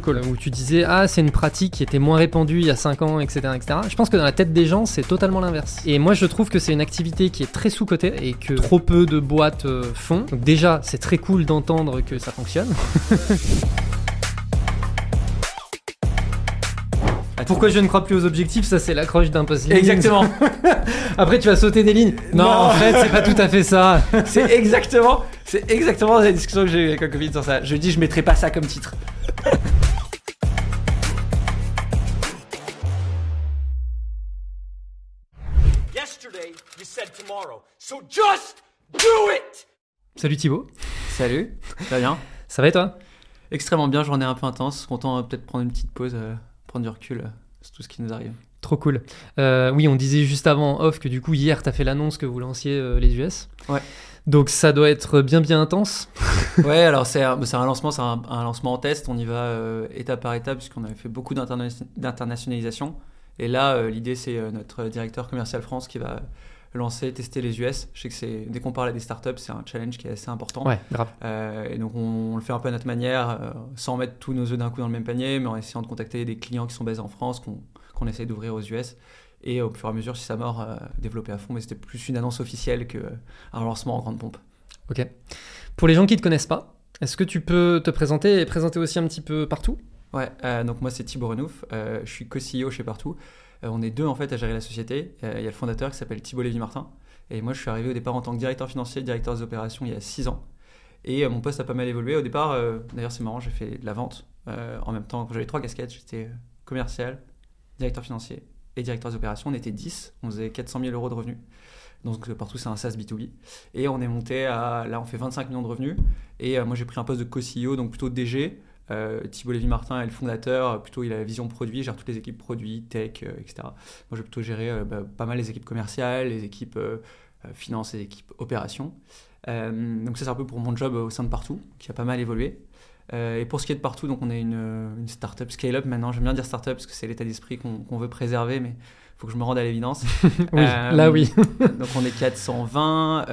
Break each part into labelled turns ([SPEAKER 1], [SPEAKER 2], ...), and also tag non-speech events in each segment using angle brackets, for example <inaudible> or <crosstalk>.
[SPEAKER 1] Call, où tu disais ah c'est une pratique qui était moins répandue il y a 5 ans, etc., etc. Je pense que dans la tête des gens c'est totalement l'inverse. Et moi je trouve que c'est une activité qui est très sous-cotée et que trop peu de boîtes euh, font. Donc déjà c'est très cool d'entendre que ça fonctionne. <laughs> Pourquoi je ne crois plus aux objectifs Ça, c'est l'accroche d'un post
[SPEAKER 2] Exactement. <laughs>
[SPEAKER 1] Après, tu vas sauter des lignes. Non, en fait, c'est pas tout à fait ça. <laughs>
[SPEAKER 2] c'est exactement, c'est exactement la discussion que j'ai eu avec un copine sur ça. Je dis, je mettrai pas ça comme titre.
[SPEAKER 1] So just do it. Salut Thibaut.
[SPEAKER 2] Salut. Ça va bien
[SPEAKER 1] Ça va et toi?
[SPEAKER 2] Extrêmement bien. Journée un peu intense. Content euh, peut-être prendre une petite pause. Euh, prendre du recul euh, sur tout ce qui nous arrive.
[SPEAKER 1] Trop cool. Euh, oui, on disait juste avant off que du coup, hier, tu as fait l'annonce que vous lanciez euh, les US.
[SPEAKER 2] Ouais.
[SPEAKER 1] Donc ça doit être bien bien intense. <laughs>
[SPEAKER 2] ouais, alors c'est un, un, lancement, c'est un, lancement en test. On y va étape par étape puisqu'on avait fait beaucoup d'internationalisation. Et là, l'idée c'est notre directeur commercial France qui va lancer, tester les US. Je sais que c'est dès qu'on parle à des startups, c'est un challenge qui est assez important.
[SPEAKER 1] Ouais, grave.
[SPEAKER 2] Euh, et donc on, le fait un peu à notre manière, euh, sans mettre tous nos œufs d'un coup dans le même panier, mais en essayant de contacter des clients qui sont basés en France, qu'on essaie d'ouvrir aux US. Et au fur et à mesure, si ça mord, euh, développer à fond. Mais c'était plus une annonce officielle qu'un lancement en grande pompe.
[SPEAKER 1] Ok. Pour les gens qui ne te connaissent pas, est-ce que tu peux te présenter et présenter aussi un petit peu partout?
[SPEAKER 2] Ouais, donc moi c'est Thibaut Renouf, je suis co-CEO chez Partout. Euh, on est deux en fait à gérer la société. Euh, il y a le fondateur qui s'appelle Thibault Lévy-Martin. Et moi, je suis arrivé au départ en tant que directeur financier, directeur des opérations il y a six ans. Et euh, mon poste a pas mal évolué. Au départ, d'ailleurs, c'est marrant, j'ai fait de la vente en même temps. J'avais trois casquettes. J'étais commercial, directeur financier et directeur des opérations. On était 10. On faisait 400 000 euros de revenus. Donc partout, c'est un SaaS B2B. Et on est monté à. Là, on fait 25 millions de revenus. Et moi, j'ai pris un poste de co-CEO, donc plutôt DG. Euh, Thibault Lévy-Martin est le fondateur, plutôt il a la vision produit, gère toutes les équipes produits, tech, euh, etc. Moi, je vais plutôt gérer euh, bah, pas mal les équipes commerciales, les équipes finance les équipes opérations. donc ça, c'est un peu pour mon job au sein de Partout, qui a pas mal évolué. et pour ce qui est de Partout, donc on est une, une startup scale-up maintenant. J'aime bien dire startup parce que c'est l'état d'esprit qu'on veut préserver, mais faut que je me rende à l'évidence. <laughs>
[SPEAKER 1] oui, là oui.
[SPEAKER 2] donc on est 420,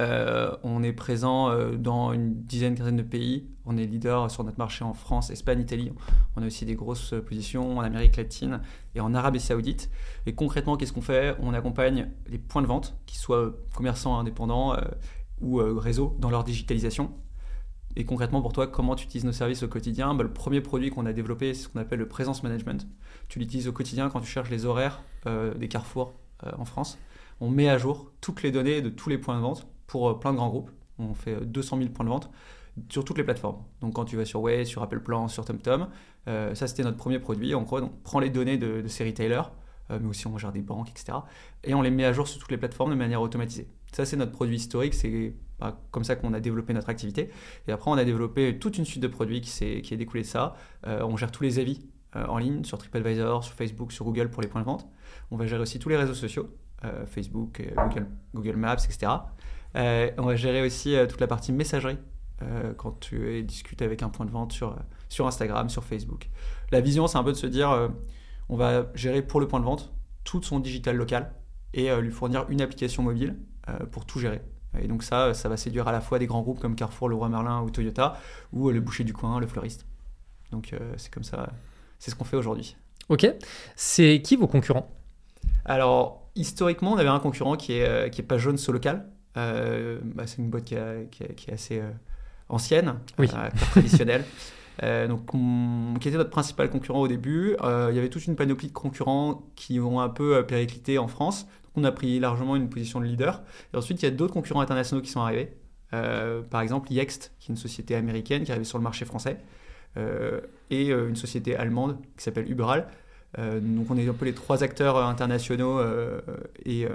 [SPEAKER 2] on est présent dans une dizaine, quinzaine de pays. On est leader sur notre marché en France, Espagne, Italie. On a aussi des grosses positions en Amérique latine et en Arabie Saoudite. Et concrètement, qu'est-ce qu'on fait? On accompagne les points de vente, qu'ils soient commerçants indépendants euh, ou euh, réseaux, dans leur digitalisation. Et concrètement, pour toi, comment tu utilises nos services au quotidien? Bah, Le premier produit qu'on a développé, c'est ce qu'on appelle le présence management. Tu l'utilises au quotidien quand tu cherches les horaires euh, des carrefours en France. On met à jour toutes les données de tous les points de vente pour plein de grands groupes. On fait 200 000 points de vente sur toutes les plateformes. Donc quand tu vas sur Waze, sur Apple Plan, sur TomTom, euh, ça c'était notre premier produit. En gros, on prend les données de, ces retailers, euh, mais aussi on gère des banques, etc. Et on les met à jour sur toutes les plateformes de manière automatisée. Ça c'est notre produit historique, c'est comme ça qu'on a développé notre activité. Et après on a développé toute une suite de produits qui, est, qui est découlée de ça. Euh, on gère tous les avis en ligne sur TripAdvisor, sur Facebook, sur Google pour les points de vente. On va gérer aussi tous les réseaux sociaux, Facebook, Google, Google, Maps, etc. on va gérer aussi toute la partie messagerie euh, quand tu discutes avec un point de vente sur, Instagram, sur Facebook. La vision, c'est un peu de se dire, euh, on va gérer pour le point de vente tout son digital local et euh, lui fournir une application mobile pour tout gérer. Et donc ça, ça va séduire à la fois des grands groupes comme Carrefour, Leroy Merlin ou Toyota, ou le boucher du coin, le fleuriste. Donc c'est comme ça, c'est ce qu'on fait aujourd'hui.
[SPEAKER 1] Ok. C'est qui vos concurrents?
[SPEAKER 2] Alors, historiquement, on avait un concurrent qui est, qui est pas jaune, so local. Bah, c'est une boîte qui, qui, est assez ancienne,
[SPEAKER 1] oui.
[SPEAKER 2] Euh, traditionnelle. <laughs> Euh, donc, qui était notre principal concurrent au début. Euh, il y avait toute une panoplie de concurrents qui ont un peu périclité en France. Donc, on a pris largement une position de leader. Et ensuite, il y a d'autres concurrents internationaux qui sont arrivés. par exemple, Yext, qui est une société américaine qui est arrivée sur le marché français, et une société allemande qui s'appelle Uberal. donc, on est un peu les trois acteurs internationaux et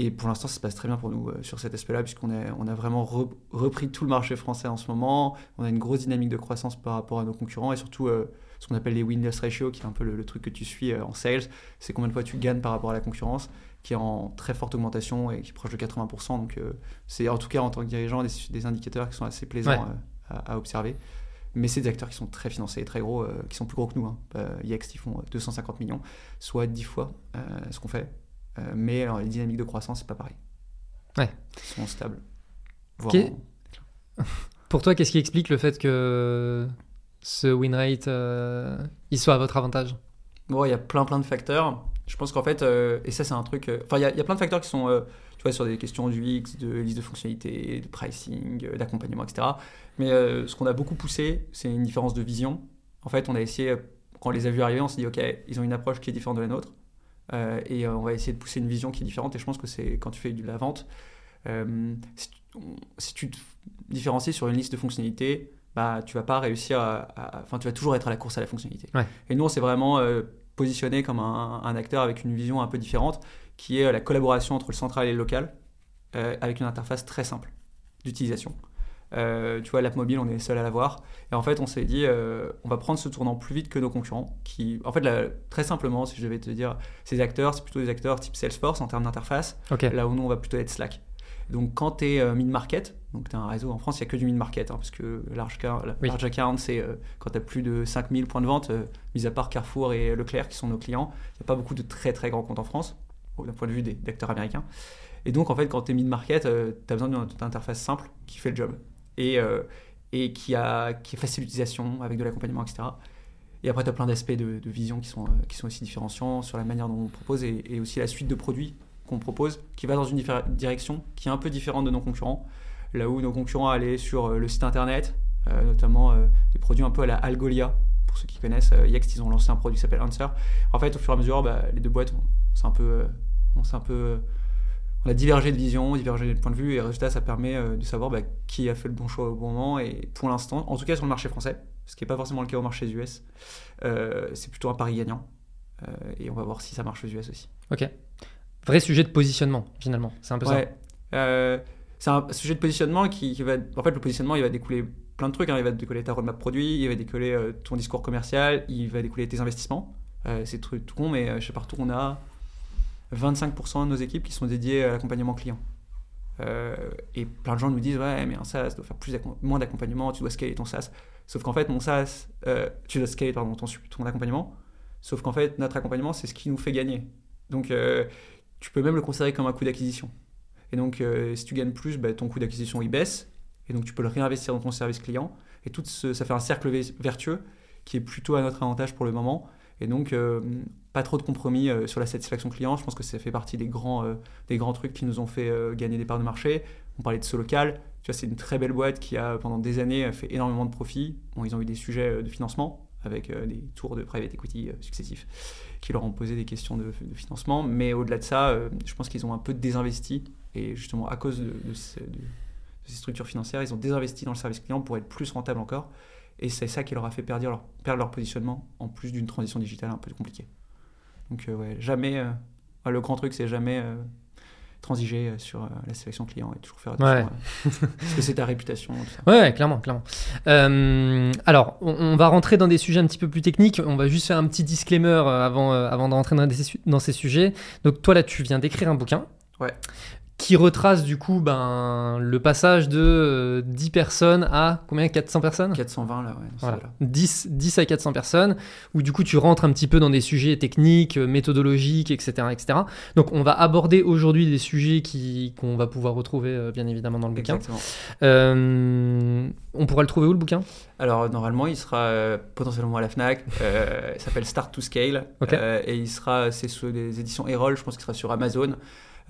[SPEAKER 2] et pour l'instant, ça se passe très bien pour nous euh, sur cet aspect-là, puisqu'on on a vraiment repris tout le marché français en ce moment. On a une grosse dynamique de croissance par rapport à nos concurrents et surtout euh, ce qu'on appelle les win-loss ratio, qui est un peu le, truc que tu suis euh, en sales. C'est combien de fois tu gagnes par rapport à la concurrence, qui est en très forte augmentation et qui est proche de 80%. Donc, c'est en tout cas en tant que dirigeant des, indicateurs qui sont assez plaisants à, observer. Mais c'est des acteurs qui sont très financés, très gros, qui sont plus gros que nous. Hein. Yext, ils font 250 millions, soit 10 fois ce qu'on fait. Euh, mais euh, les dynamiques de croissance, c'est pas pareil.
[SPEAKER 1] Ouais.
[SPEAKER 2] Ils sont stables. <laughs>
[SPEAKER 1] Pour toi, qu'est-ce qui explique le fait que ce win rate euh, il soit à votre avantage?
[SPEAKER 2] Bon, il y a plein plein de facteurs. Je pense qu'en fait, euh, et ça c'est un truc, euh, enfin il y, a- il y a plein de facteurs qui sont, euh, tu vois, sur des questions du X, de liste de fonctionnalités, de pricing, euh, d'accompagnement, etc. Mais euh, ce qu'on a beaucoup poussé, c'est une différence de vision. En fait, on a essayé, quand on les a vus arriver, on s'est dit, ok, ils ont une approche qui est différente de la nôtre, Euh, et on va essayer de pousser une vision qui est différente. Et je pense que c'est quand tu fais de la vente, euh, si, tu, si tu te différencies sur une liste de fonctionnalités, bah tu vas pas réussir à, à- enfin tu vas toujours être à la course à la fonctionnalité.
[SPEAKER 1] Ouais.
[SPEAKER 2] Et nous, on s'est vraiment euh, positionné comme un, un acteur avec une vision un peu différente, qui est euh, la collaboration entre le central et le local, euh, avec une interface très simple d'utilisation. Euh, tu vois, l'app mobile, on est seul à l'avoir. Et en fait, on s'est dit, euh, on va prendre ce tournant plus vite que nos concurrents. Qui, en fait, là, très simplement, si je devais te dire, ces acteurs, c'est plutôt des acteurs type Salesforce en termes d'interface, là où nous, on va plutôt être Slack. Donc, quand tu es mid-market, donc tu as un réseau en France, il n'y a que du mid-market, hein, parce que large,
[SPEAKER 1] Oui.
[SPEAKER 2] large account, c'est quand tu as plus de 5000 points de vente, mis à part Carrefour et Leclerc qui sont nos clients, il n'y a pas beaucoup de très très grands comptes en France, d'un point de vue d'acteurs américains. Et donc, en fait, quand tu es mid-market, tu as besoin d'une interface simple qui fait le job et, euh, et qui, a, qui est facile d'utilisation avec de l'accompagnement, etc. Et après, tu as plein d'aspects de, vision qui sont, euh, qui sont aussi différenciants sur la manière dont on propose et, aussi la suite de produits qu'on propose qui va dans une direction qui est un peu différente de nos concurrents. Là où nos concurrents allaient sur euh, le site internet, euh, notamment euh, des produits un peu à la Algolia. Pour ceux qui connaissent, euh, Yext, ils ont lancé un produit qui s'appelle Answer. En fait, au fur et à mesure, bah, les deux boîtes, on s'est un peu, euh, on s'est un peu, euh, on a divergé de vision, divergé de point de vue, et résultat, ça permet euh, de savoir bah, qui a fait le bon choix au bon moment. Et pour l'instant, en tout cas sur le marché français, ce qui n'est pas forcément le cas au marché des US, euh, c'est plutôt un pari gagnant. Euh, et on va voir si ça marche aux US aussi.
[SPEAKER 1] Ok. Vrai sujet de positionnement, finalement. C'est un peu ça.
[SPEAKER 2] Euh, c'est un sujet de positionnement qui, qui va. En fait, le positionnement, il va découler plein de trucs. hein. Il va découler ta roadmap produit, il va découler ton discours commercial, il va découler tes investissements. C'est tout, tout con, mais euh, chez Partout, on a 25% de nos équipes qui sont dédiées à l'accompagnement client. Euh, et plein de gens nous disent Ouais, mais un SaaS doit faire plus moins d'accompagnement, tu dois scaler ton SaaS. Sauf qu'en fait, mon SaaS, euh, tu dois scaler pardon, ton, ton accompagnement. Sauf qu'en fait, notre accompagnement, c'est ce qui nous fait gagner. Donc, euh, tu peux même le considérer comme un coût d'acquisition. Et donc, si tu gagnes plus, bah, ton coût d'acquisition il baisse. Et donc, tu peux le réinvestir dans ton service client. Et tout ce- ça fait un cercle vertueux qui est plutôt à notre avantage pour le moment. Et donc, euh, pas trop de compromis euh, sur la satisfaction client. Je pense que ça fait partie des grands, euh, des grands trucs qui nous ont fait gagner des parts de marché. On parlait de Solocal. Tu vois, c'est une très belle boîte qui a, pendant des années, fait énormément de profits. Bon, ils ont eu des sujets de financement avec des tours de private equity successifs qui leur ont posé des questions de, financement. Mais au-delà de ça, je pense qu'ils ont un peu désinvesti. Et justement, à cause ce- de- de ces structures financières, ils ont désinvesti dans le service client pour être plus rentable encore. Et c'est ça qui leur a fait perdre leur, perdre leur positionnement, en plus d'une transition digitale un peu compliquée. Donc, euh, ouais, jamais. euh, le grand truc, c'est jamais euh, transiger sur la sélection client et toujours faire attention.
[SPEAKER 1] Ouais.
[SPEAKER 2] parce que c'est ta réputation. Tout ça. <laughs>
[SPEAKER 1] Ouais, clairement, clairement. Alors, on, on va rentrer dans des sujets un petit peu plus techniques. On va juste faire un petit disclaimer avant, avant de rentrer dans, des dans ces sujets. Donc, toi, là, tu viens d'écrire un bouquin.
[SPEAKER 2] Ouais.
[SPEAKER 1] Qui retrace, du coup, ben, le passage de euh, 10 personnes à combien? 400 personnes?
[SPEAKER 2] 420 là, ouais.
[SPEAKER 1] Voilà.
[SPEAKER 2] là
[SPEAKER 1] 10, 10 à 400 personnes, où du coup tu rentres un petit peu dans des sujets techniques, euh, méthodologiques, etc. etc. Donc on va aborder aujourd'hui des sujets qui- qu'on va pouvoir retrouver euh, bien évidemment dans le bouquin. Euh, on pourra le trouver où le bouquin?
[SPEAKER 2] Alors normalement, il sera potentiellement à la Fnac. Il s'appelle Start to Scale et il sera, c'est sur les éditions Erol. Je pense qu'il sera sur Amazon.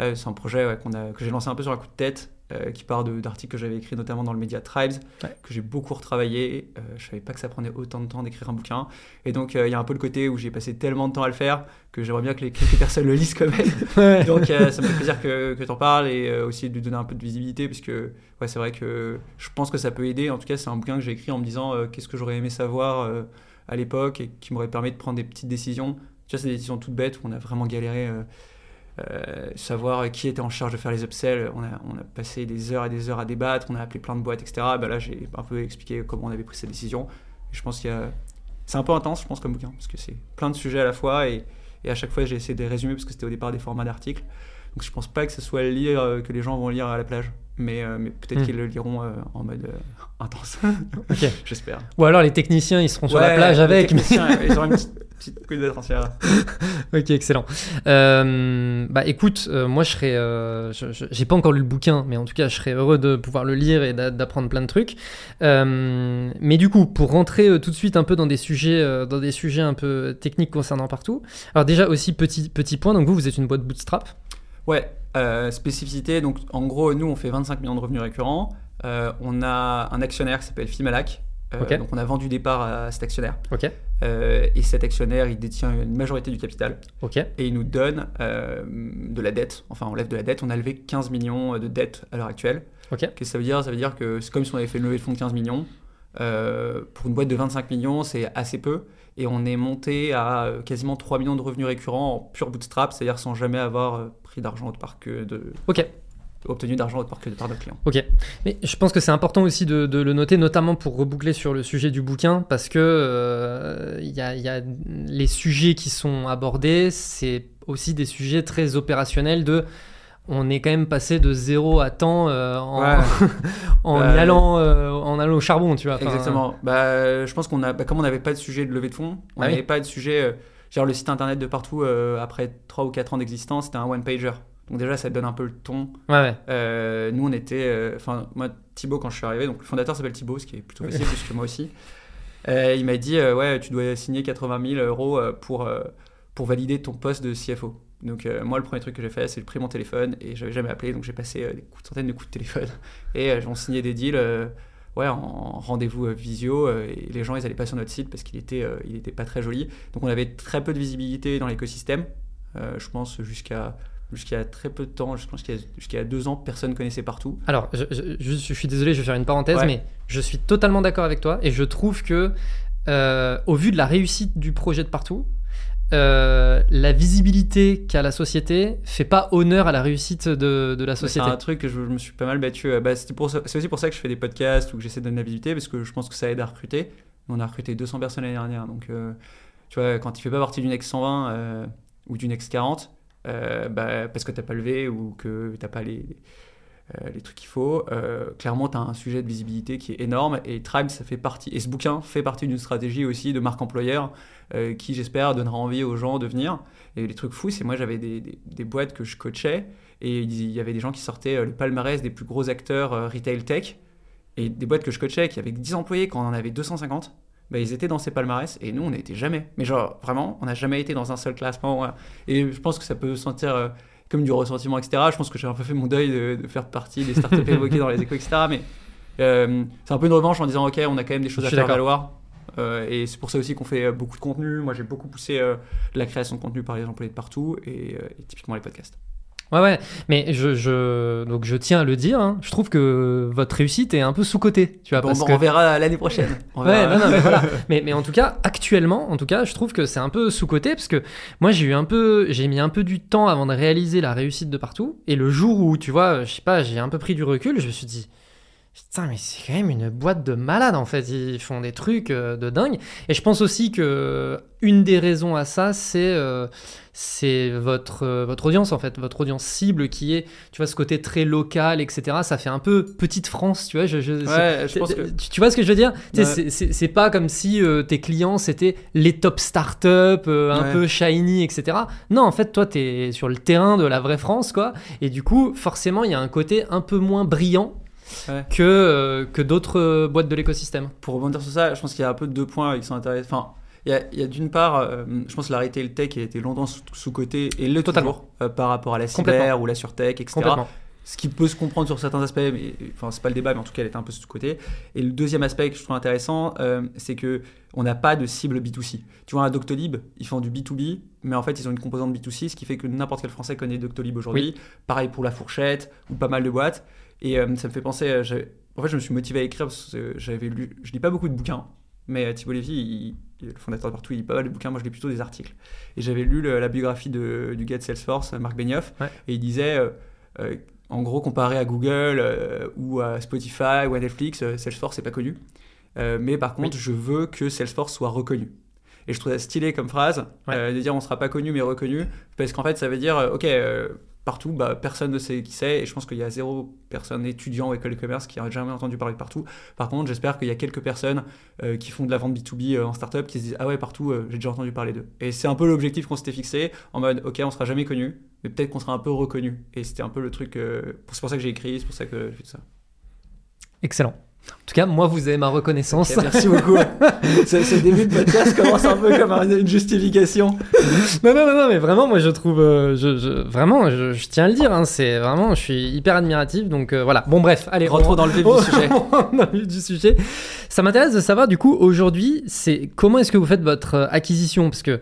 [SPEAKER 2] Euh, c'est un projet ouais, qu'on a, que j'ai lancé un peu sur un coup de tête, euh, qui part d'articles que j'avais écrits notamment dans le média Tribes,
[SPEAKER 1] Ouais.
[SPEAKER 2] que j'ai beaucoup retravaillé. Euh, je savais pas que ça prenait autant de temps d'écrire un bouquin. Et donc euh, il y a un peu le côté où j'ai passé tellement de temps à le faire que j'aimerais bien que les quelques personnes le lisent quand même. <laughs> Donc ça me fait plaisir que, que tu en parles et aussi de lui donner un peu de visibilité puisque ouais, c'est vrai que je pense que ça peut aider. En tout cas, c'est un bouquin que j'ai écrit en me disant qu'est-ce que j'aurais aimé savoir à l'époque et qui m'aurait permis de prendre des petites décisions. Tu vois, c'est des décisions toutes bêtes où on a vraiment galéré. Euh, savoir qui était en charge de faire les upsells, on a, on a passé des heures et des heures à débattre, on a appelé plein de boîtes, etc. Bah là, j'ai un peu expliqué comment on avait pris cette décision. Et je pense qu'il y a... C'est un peu intense, je pense, comme bouquin, parce que c'est plein de sujets à la fois, et, et à chaque fois, j'ai essayé de les résumer, parce que c'était au départ des formats d'articles. Donc je pense pas que ce soit le lire euh, que les gens vont lire à la plage, mais, euh, mais peut-être
[SPEAKER 1] Hmm.
[SPEAKER 2] qu'ils le liront euh, en mode intense,
[SPEAKER 1] Ok. <laughs>
[SPEAKER 2] j'espère.
[SPEAKER 1] Ou alors les techniciens ils seront sur la plage avec. mais-
[SPEAKER 2] techniciens, <laughs> ils auront une petite- Petite coup de transfert. <laughs>
[SPEAKER 1] ok, excellent. Euh, bah écoute, euh, moi je serais, euh, j'ai pas encore lu le bouquin, mais en tout cas je serais heureux de pouvoir le lire et d'a- d'apprendre plein de trucs. Mais du coup, pour rentrer tout de suite un peu dans des sujets, dans des sujets un peu techniques concernant partout. Alors déjà aussi petit petit point, donc vous vous êtes une boîte bootstrap.
[SPEAKER 2] Ouais, spécificité. Donc, en gros, nous, on fait 25 millions de revenus récurrents. On a un actionnaire qui s'appelle Fimalac. Euh. Donc, on a vendu des parts à cet actionnaire.
[SPEAKER 1] Ok.
[SPEAKER 2] Euh, et cet actionnaire, il détient une majorité du capital. Et il nous donne euh, de la dette. Enfin, on lève de la dette. On a levé 15 millions de dettes à l'heure actuelle. Qu'est-ce que ça veut dire Ça veut dire que c'est comme si on avait fait une levée de fonds de 15 millions. Euh, pour une boîte de 25 millions, c'est assez peu. Et on est monté à euh, quasiment 3 millions de revenus récurrents en pur bootstrap, c'est-à-dire sans jamais avoir euh, pris d'argent autre part que de.
[SPEAKER 1] Ok.
[SPEAKER 2] Obtenu d'argent autre part que de part de clients.
[SPEAKER 1] Ok, mais je pense que c'est important aussi de, de le noter, notamment pour reboucler sur le sujet du bouquin, parce que euh, y, a, il y a les sujets qui sont abordés, c'est aussi des sujets très opérationnels de on est quand même passé de zéro à temps euh, en,
[SPEAKER 2] Ouais. <laughs>
[SPEAKER 1] en
[SPEAKER 2] Bah,
[SPEAKER 1] y allant euh, en allant au charbon, tu vois. Enfin,
[SPEAKER 2] Exactement. Bah, je pense qu'on a, bah, comme on n'avait pas de sujet de levée de fonds, on
[SPEAKER 1] Ah oui.
[SPEAKER 2] n'avait pas de sujet. genre le site internet de partout, après 3 ou 4 ans d'existence, c'était un one-pager. Donc déjà, ça donne un peu le ton.
[SPEAKER 1] Ouais, ouais.
[SPEAKER 2] Euh, nous, on était. euh, Enfin, moi, Thibaut, quand je suis arrivé, donc le fondateur s'appelle Thibaut, ce qui est plutôt facile, puisque moi aussi. euh, il m'a dit Ouais, tu dois signer 80 000 euros pour, pour valider ton poste de CFO. Donc, moi, le premier truc que j'ai fait, c'est de pris mon téléphone et j'avais jamais appelé, donc j'ai passé des centaines de coups de téléphone. Et on signait des deals. Ouais, en rendez-vous euh, visio, euh, et les gens ils allaient pas sur notre site parce qu'il était, euh, il était pas très joli. Donc on avait très peu de visibilité dans l'écosystème. Je pense jusqu'à jusqu'à très peu de temps, je pense qu'il y a- jusqu'à deux ans, personne connaissait partout.
[SPEAKER 1] Alors, je, je- juste, je suis désolé, je vais faire une parenthèse,
[SPEAKER 2] Ouais.
[SPEAKER 1] mais je suis totalement d'accord avec toi et je trouve que, euh, au vu de la réussite du projet de partout, euh, la visibilité qu'a la société fait pas honneur à la réussite de, de la
[SPEAKER 2] C'est
[SPEAKER 1] société.
[SPEAKER 2] un truc que je, je me suis pas mal battu. euh, bah, c'est aussi pour ça que je fais des podcasts ou que j'essaie de donner la visibilité parce que je pense que ça aide à recruter. On a recruté 200 personnes l'année dernière, donc euh, tu vois, quand tu fais pas partie d'une ex 120 euh, ou d'une ex 40, euh, bah, parce que t'as pas levé ou que t'as pas les, euh, trucs qu'il faut, euh, clairement tu as un sujet de visibilité qui est énorme et Tribe ça fait partie, et ce bouquin fait partie d'une stratégie aussi de marque employeur euh, qui j'espère donnera envie aux gens de venir. Et les trucs fous, c'est moi j'avais des, des- boîtes que je coachais et il y avait des gens qui sortaient euh, le palmarès des plus gros acteurs euh, retail tech et des boîtes que je coachais qui avaient 10 employés quand on en avait 250. Bah, ils étaient dans ces palmarès et nous on n'était jamais. Mais genre vraiment, on n'a jamais été dans un seul classement. Et je pense que ça peut se sentir euh, comme du ressentiment, etc. Je pense que j'ai un peu fait mon deuil de, de faire partie des startups <laughs> évoquées dans les échos, etc. Mais euh, c'est un peu une revanche en disant ok, on a quand même des choses à faire valoir. Euh, et c'est pour ça aussi qu'on fait beaucoup de contenu. Moi j'ai beaucoup poussé la création de contenu par les employés de partout et, et typiquement les podcasts.
[SPEAKER 1] Ouais, ouais, mais je, je, donc je tiens à le dire, hein, je trouve que votre réussite est un peu sous-cotée, tu vois,
[SPEAKER 2] Bon,
[SPEAKER 1] parce
[SPEAKER 2] bon,
[SPEAKER 1] que...
[SPEAKER 2] On verra l'année prochaine. On
[SPEAKER 1] Ouais,
[SPEAKER 2] verra.
[SPEAKER 1] non, non, mais voilà. <laughs> Mais, mais en tout cas, actuellement, en tout cas, je trouve que c'est un peu sous-coté parce que moi, j'ai eu un peu, j'ai mis un peu du temps avant de réaliser la réussite de partout. Et le jour où, tu vois, je sais pas, j'ai un peu pris du recul, je me suis dit, putain, mais c'est quand même une boîte de malades en fait. Ils font des trucs euh, de dingue. Et je pense aussi que une des raisons à ça, c'est euh, c'est votre euh, votre audience en fait, votre audience cible qui est, tu vois, ce côté très local, etc. Ça fait un peu petite France, tu vois. Je, je-
[SPEAKER 2] Ouais, je pense que.
[SPEAKER 1] tu, tu vois ce que je veux dire?
[SPEAKER 2] Ouais.
[SPEAKER 1] c'est- pas comme si euh, tes clients c'était les top startups, euh, un
[SPEAKER 2] Ouais.
[SPEAKER 1] peu shiny, etc. Non, en fait, toi, t'es sur le terrain de la vraie France, quoi. Et du coup, forcément, il y a un côté un peu moins brillant
[SPEAKER 2] Ouais.
[SPEAKER 1] que, euh, que d'autres euh, boîtes de l'écosystème.
[SPEAKER 2] Pour rebondir sur ça, je pense qu'il y a un peu deux points qui sont intéressants. Enfin, il y a, il y a d'une part, euh, je pense que la retail tech a été longtemps sous- sous-cotée et le
[SPEAKER 1] Totalement.
[SPEAKER 2] toujours par rapport à la cyber ou la surtech, etc.
[SPEAKER 1] Complètement.
[SPEAKER 2] Ce qui peut se comprendre sur certains aspects, mais enfin c'est pas le débat, mais en tout cas elle était un peu sous-côté. Et le deuxième aspect que je trouve intéressant, euh, c'est que on n'a pas de cible B2C. Tu vois un Doctolib, ils font du B2B, mais en fait ils ont une composante B2C, ce qui fait que n'importe quel Français connaît Doctolib aujourd'hui. Pareil pour la fourchette ou pas mal de boîtes. Et euh, ça me fait penser, euh, en fait je me suis motivé à écrire parce que j'avais lu, je lis pas beaucoup de bouquins, mais euh, Thibault Lévy, il- le fondateur de partout, il lit pas mal de bouquins, moi je lis plutôt des articles. Et j'avais lu le- la biographie de, du gars de Salesforce, Marc Benioff,
[SPEAKER 1] Ouais.
[SPEAKER 2] et il disait, euh, en gros, comparé à Google euh, ou à Spotify ou à Netflix, Salesforce n'est pas connu. Mais par contre, je veux que Salesforce soit reconnu. Et je trouve ça stylé comme phrase,
[SPEAKER 1] Ouais.
[SPEAKER 2] de dire on sera pas connu mais reconnu, parce qu'en fait ça veut dire, ok, Partout, bah, personne ne sait qui c'est, et je pense qu'il y a zéro personne étudiant ou école de commerce qui a jamais entendu parler de partout. Par contre, j'espère qu'il y a quelques personnes euh, qui font de la vente B2B euh, en startup qui se disent Ah ouais, partout, euh, j'ai déjà entendu parler d'eux. Et c'est un peu l'objectif qu'on s'était fixé, en mode Ok, on sera jamais connu, mais peut-être qu'on sera un peu reconnu. Et c'était un peu le truc. c'est pour ça que j'ai écrit, c'est pour ça que j'ai fait ça.
[SPEAKER 1] Excellent. En tout cas, moi, vous avez ma reconnaissance.
[SPEAKER 2] merci beaucoup. <laughs> ce, début de podcast commence un peu comme une justification.
[SPEAKER 1] non, non, non, mais vraiment, moi, je trouve, euh, je, vraiment, je, tiens à le dire, hein, c'est vraiment, je suis hyper admiratif. Donc euh, voilà. Bon, bref, allez,
[SPEAKER 2] rentrons dans le vif du sujet. <laughs>
[SPEAKER 1] dans le vif du sujet. Ça m'intéresse de savoir, du coup, aujourd'hui, c'est comment est-ce que vous faites votre euh, acquisition, parce que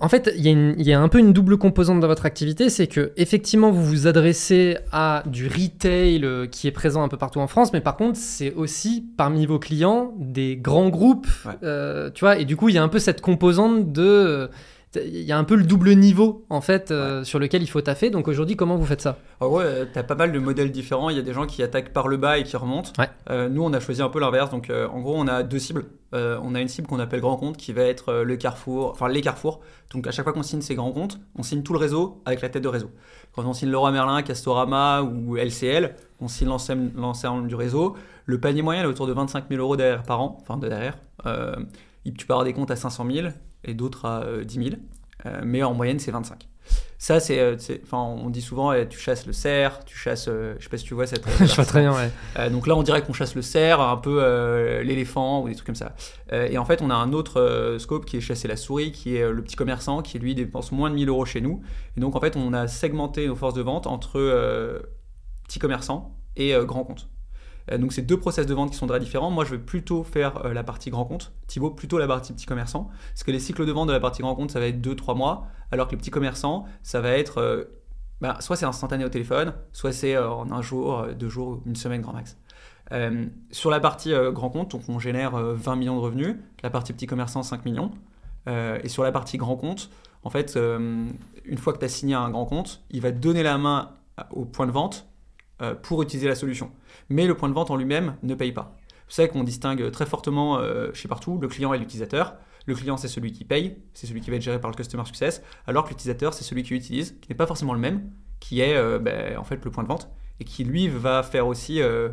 [SPEAKER 1] en fait, il y, a un peu une double composante dans votre activité, c'est que effectivement vous vous adressez à du retail euh, qui est présent un peu partout en France, mais par contre c'est aussi parmi vos clients des grands groupes, euh, tu vois, et du coup il y a un peu cette composante de il y a un peu le double niveau en fait euh, sur lequel il faut taffer. Donc aujourd'hui, comment vous faites ça?
[SPEAKER 2] En gros, tu as pas mal de modèles différents. Il y a des gens qui attaquent par le bas et qui remontent. Euh, nous, on a choisi un peu l'inverse. Donc euh, en gros, on a deux cibles. on a une cible qu'on appelle grand compte qui va être le carrefour, enfin les carrefours. Donc à chaque fois qu'on signe ces grands comptes, on signe tout le réseau avec la tête de réseau. Quand on signe Leroy Merlin, Castorama ou LCL, on signe l'ensemble du réseau. Le panier moyen est autour de 25 000 euros derrière par an, enfin de derrière. tu peux avoir des comptes à 500 000 et d'autres à 10 000. Euh, mais en moyenne, c'est 25. Ça, c'est, euh, enfin, on dit souvent, eh, tu chasses le cerf, tu chasses, euh, je sais pas si tu vois cette. <laughs>
[SPEAKER 1] je vois très bien, ouais.
[SPEAKER 2] donc là, on dirait qu'on chasse le cerf, un peu l'éléphant ou des trucs comme ça. et en fait, on a un autre scope qui est chasser la souris, qui est le petit commerçant, qui lui dépense moins de 1000 euros chez nous. Et donc, en fait, on a segmenté nos forces de vente entre petits commerçants et grands comptes. Euh, donc c'est deux process de vente qui sont très différents. Moi, je vais plutôt faire euh, la partie grand compte. Thibaut, plutôt la partie petit commerçant. Parce que les cycles de vente de la partie grand compte, ça va être 2-3 mois. Alors que les petits commerçants, ça va être... Euh, bah, soit c'est instantané au téléphone, soit c'est en un jour, deux jours, une semaine grand max. sur la partie grand compte, on génère 20 millions de revenus, la partie petit commerçant 5 millions. et sur la partie grand compte, en fait, une fois que tu as signé un grand compte, il va te donner la main au point de vente pour utiliser la solution mais le point de vente en lui-même ne paye pas. Vous savez qu'on distingue très fortement euh, chez partout le client et l'utilisateur. Le client, c'est celui qui paye, c'est celui qui va être géré par le customer success, alors que l'utilisateur, c'est celui qui utilise, qui n'est pas forcément le même, qui est euh, ben, en fait le point de vente, et qui lui va faire aussi, euh,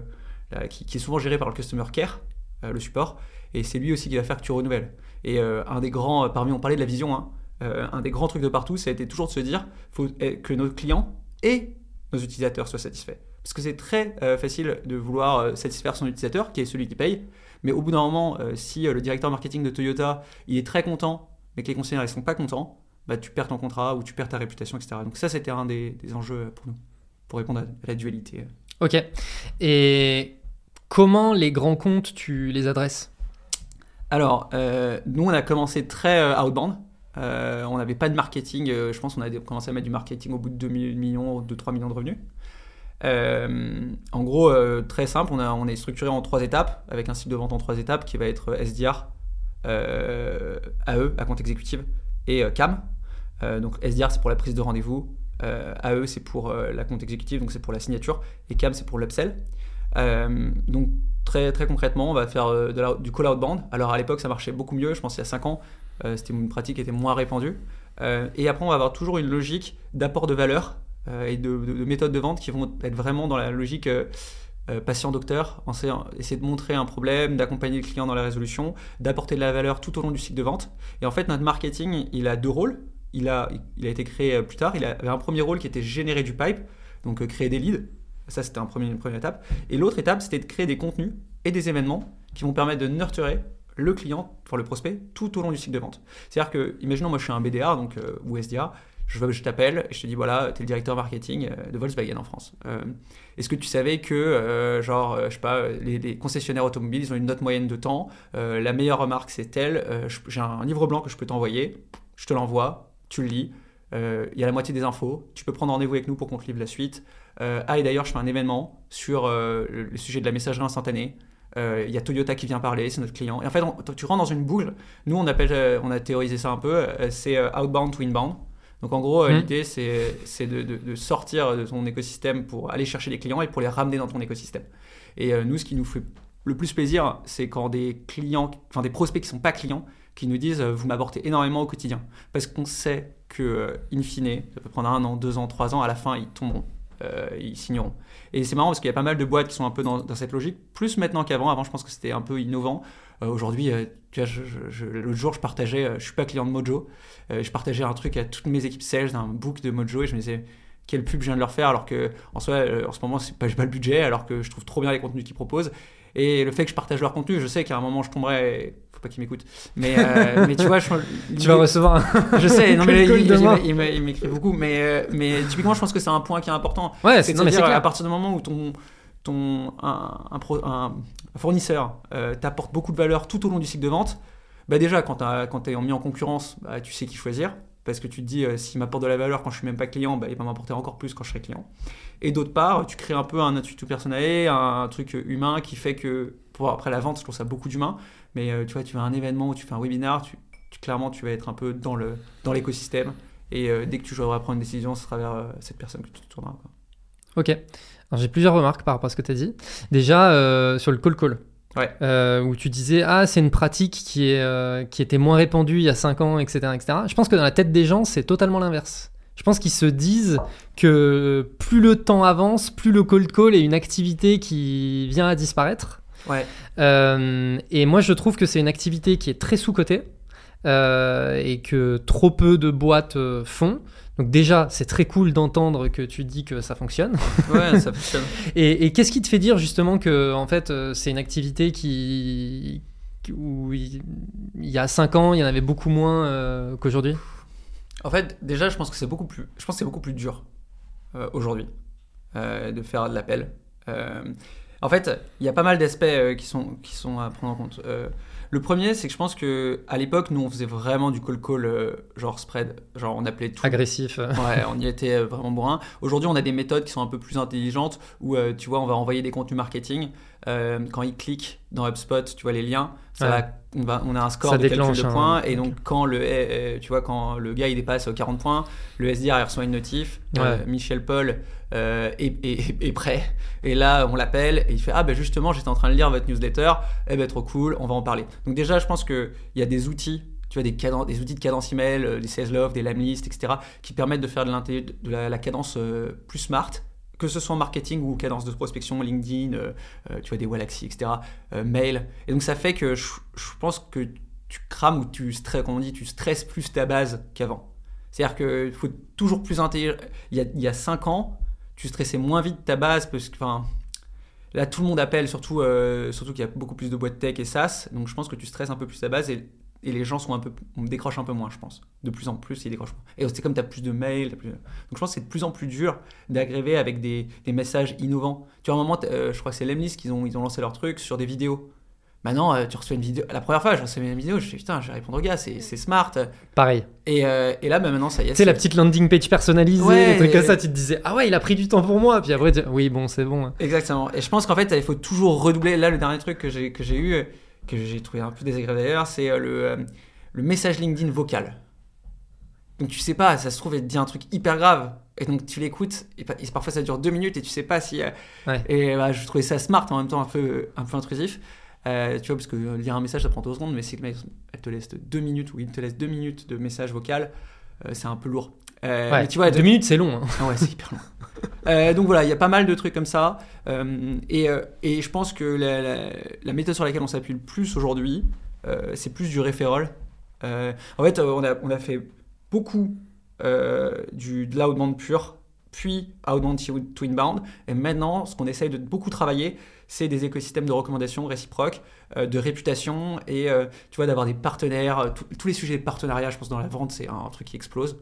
[SPEAKER 2] qui, est souvent géré par le customer care, le support, et c'est lui aussi qui va faire que tu renouvelles. Et un des grands, parmi, on parlait de la vision, hein, un des grands trucs de partout, ça a été toujours de se dire faut, que nos clients et nos utilisateurs soient satisfaits. Parce que c'est très euh, facile de vouloir euh, satisfaire son utilisateur, qui est celui qui paye. Mais au bout d'un moment, euh, si le directeur marketing de Toyota, il est très content, mais que les conseillers ne sont pas contents, bah, tu perds ton contrat ou tu perds ta réputation, etc. Donc ça, c'était un des, enjeux pour nous, pour répondre à, la dualité.
[SPEAKER 1] Ok. Et comment les grands comptes, tu les adresses?
[SPEAKER 2] Alors, nous, on a commencé très outbound. on n'avait pas de marketing. je pense qu'on a commencé à mettre du marketing au bout de 2 millions, 2-3 millions de revenus. Euh, en gros, euh, très simple, on, est structuré en trois étapes, avec un cycle de vente en trois étapes qui va être SDR, euh, AE, à compte exécutif, et CAM. donc SDR, c'est pour la prise de rendez-vous, AE, c'est pour la compte exécutive, donc c'est pour la signature, et CAM, c'est pour l'upsell. donc très, très concrètement, on va faire du call outbound. Alors à l'époque, ça marchait beaucoup mieux, je pense il y a 5 ans, c'était une pratique qui était moins répandue. et après, on va avoir toujours une logique d'apport de valeur euh, et de, méthodes de vente qui vont être vraiment dans la logique euh, euh, patient-docteur, essayer de montrer un problème, d'accompagner le client dans la résolution, d'apporter de la valeur tout au long du cycle de vente. Et en fait, notre marketing, il a deux rôles. Il a, il a été créé plus tard. Il avait un premier rôle qui était générer du pipe, donc créer des leads. Ça, c'était un premier, une première étape. Et l'autre étape, c'était de créer des contenus et des événements qui vont permettre de nurturer le client, pour le prospect, tout au long du cycle de vente. C'est-à-dire que, imaginons, moi je suis un BDA donc, ou SDA, je, je t'appelle et je te dis voilà, tu es le directeur marketing euh, de Volkswagen en France. Euh, est-ce que tu savais que, euh, genre, je sais pas, les, concessionnaires automobiles, ils ont une note moyenne de temps, la meilleure remarque c'est telle, j'ai un livre blanc que je peux t'envoyer, je te l'envoie, tu le lis, il y a la moitié des infos, tu peux prendre rendez-vous avec nous pour qu'on te livre la suite. ah, et d'ailleurs, je fais un événement sur le, sujet de la messagerie instantanée. Il y a Toyota qui vient parler, c'est notre client. Et en fait, tu rentres dans une boucle. Nous, on, appelle, on a théorisé ça un peu, c'est outbound to inbound. Donc en gros, mmh. l'idée, c'est de, sortir de ton écosystème pour aller chercher des clients et pour les ramener dans ton écosystème. Et euh, nous, ce qui nous fait le plus plaisir, c'est quand des clients, enfin des prospects qui ne sont pas clients, qui nous disent vous m'apportez énormément au quotidien. Parce qu'on sait que, in fine, ça peut prendre un an, deux ans, trois ans, à la fin, ils tomberont. ils signeront. Et c'est marrant parce qu'il y a pas mal de boîtes qui sont un peu dans, dans cette logique, plus maintenant qu'avant. Avant, je pense que c'était un peu innovant. Aujourd'hui, tu vois, l'autre jour, je partageais, je suis pas client de Mojo, je partageais un truc à toutes mes équipes sales d'un book de Mojo et je me disais, quelle pub je viens de leur faire alors que en soi euh, en ce moment c'est pas j'ai pas le budget alors que je trouve trop bien les contenus qu'ils proposent. Et le fait que je partage leur contenu je sais qu'à un moment je tomberai faut pas qu'ils m'écoutent mais euh, <laughs> mais tu vois je,
[SPEAKER 1] tu vas recevoir
[SPEAKER 2] un... <laughs> je sais non <laughs> mais il, m'écrit beaucoup mais euh, mais typiquement je pense que c'est un point qui est important.
[SPEAKER 1] Ouais c'est à
[SPEAKER 2] à partir du moment où ton ton un, un, fournisseur t'apporte beaucoup de valeur tout au long du cycle de vente bah déjà quand tu es mis en concurrence bah, tu sais qui choisir parce que tu te dis, euh, s'il m'apporte de la valeur quand je suis même pas client, bah, il va m'apporter encore plus quand je serai client. Et d'autre part, tu crées un peu un tout personnel, un, truc humain qui fait que, pour après la vente, je trouve ça beaucoup d'humain, mais euh, tu vois, tu as un événement où tu fais un webinar, tu, clairement, tu vas être un peu dans le dans l'écosystème, et euh, dès que tu devras prendre une décision, ce sera vers cette personne que tu te tourneras.
[SPEAKER 1] Ok. J'ai plusieurs remarques par rapport à ce que tu as dit. Déjà, sur le call call. Euh, où tu disais ah c'est une pratique qui, est, euh, qui était moins répandue il y a 5 ans etc etc je pense que dans la tête des gens c'est totalement l'inverse je pense qu'ils se disent que plus le temps avance plus le cold call est une activité qui vient à disparaître
[SPEAKER 2] ouais.
[SPEAKER 1] Euh, et moi je trouve que c'est une activité qui est très sous-cotée et que trop peu de boîtes font donc déjà, c'est très cool d'entendre que tu dis que ça fonctionne.
[SPEAKER 2] Ouais, ça <laughs> fonctionne.
[SPEAKER 1] et, qu'est-ce qui te fait dire justement que en fait euh, c'est une activité qui où il, y a 5 ans, il y en avait beaucoup moins euh, qu'aujourd'hui?
[SPEAKER 2] En fait, déjà, je pense que c'est beaucoup plus je pense c'est beaucoup plus dur euh, aujourd'hui de faire de l'appel. en fait, il y a pas mal d'aspects qui sont qui sont à prendre en compte. Le premier, c'est que je pense que à l'époque, nous, on faisait vraiment du call call euh, genre spread, genre on appelait tout
[SPEAKER 1] agressif.
[SPEAKER 2] ouais, on y était euh, vraiment bourrin. Aujourd'hui, on a des méthodes qui sont un peu plus intelligentes où euh, tu vois, on va envoyer des contenus marketing. quand ils cliquent dans HubSpot, tu vois les liens, ça on, va, on, a un score de calcul de points et donc quand le tu vois quand le gars il dépasse 40 points, le SDR il reçoit une notif. Michel Paul euh, est, prêt. Et là, on l'appelle et il fait Ah, ben justement, j'étais en train de lire votre newsletter. Eh ben, trop cool, on va en parler. Donc, déjà, je pense qu'il y a des outils tu vois, des, des outils de cadence email, euh, des sales love, des lamlist, etc., qui permettent de faire de, de la, cadence euh, plus smart, que ce soit en marketing ou cadence de prospection, LinkedIn, tu vois, des Wallaxy, etc., mail. Et donc, ça fait que je, pense que tu crames ou tu stresses, on dit, tu stresses plus ta base qu'avant. C'est-à-dire qu'il faut toujours plus a, il y a 5 ans, tu stressais moins vite ta base parce que enfin là tout le monde appelle surtout euh, surtout qu'il y a beaucoup plus de boîtes tech et SaaS. Donc je pense que tu stresses un peu plus ta base et, et les gens sont un peu on décroche un peu moins je pense. De plus en plus ils décrochent moins. Et c'est comme tu as plus de mails donc je pense que c'est de plus en plus dur d'agréver avec des, des, messages innovants. Tu vois à un moment euh, je crois que c'est Lemlist qu'ils ont ils ont lancé leur truc sur des vidéos Maintenant, euh, tu reçois une vidéo. La première fois, je reçois une vidéo, je fais putain, je vais répondre au gars, c'est smart.
[SPEAKER 1] Pareil.
[SPEAKER 2] Et, euh, et là, bah, maintenant, ça y est.
[SPEAKER 1] Tu sais, la petite landing page personnalisée, ouais, trucs comme ça, tu te disais, ah ouais, il a pris du temps pour moi. Puis après, oui, bon, c'est bon.
[SPEAKER 2] Exactement. Et je pense qu'en fait, il faut toujours redoubler. Là, le dernier truc que j'ai eu, que j'ai trouvé un peu désagréable d'ailleurs, c'est euh, le, le message LinkedIn vocal. Donc tu sais pas, ça se trouve, il te dit un truc hyper grave. Et donc tu l'écoutes, et, parfois ça dure deux minutes et tu sais pas si. Et bah, je trouvais ça smart en même temps un peu, un peu intrusif. Euh, tu vois, parce que lire un message, ça prend deux secondes, mais si le mec, elle te laisse deux minutes ou il te laisse deux minutes de message vocal, euh, c'est un peu lourd.
[SPEAKER 1] Euh, ouais, tu vois, deux minutes, c'est long. Hein.
[SPEAKER 2] Ah ouais, c'est hyper long. donc voilà, il y a pas mal de trucs comme ça. Et, et, je pense que la, la, méthode sur laquelle on s'appuie le plus aujourd'hui, c'est plus du referral. en fait, on a, on a fait beaucoup du, de l'outbound pur, puis outbound to inbound. Et maintenant, ce qu'on essaye de beaucoup travailler, c'est des écosystèmes de recommandations réciproques, euh, de réputation et euh, tu vois d'avoir des partenaires. Euh, tous les sujets de partenariat, je pense dans la vente, c'est un, truc qui explose.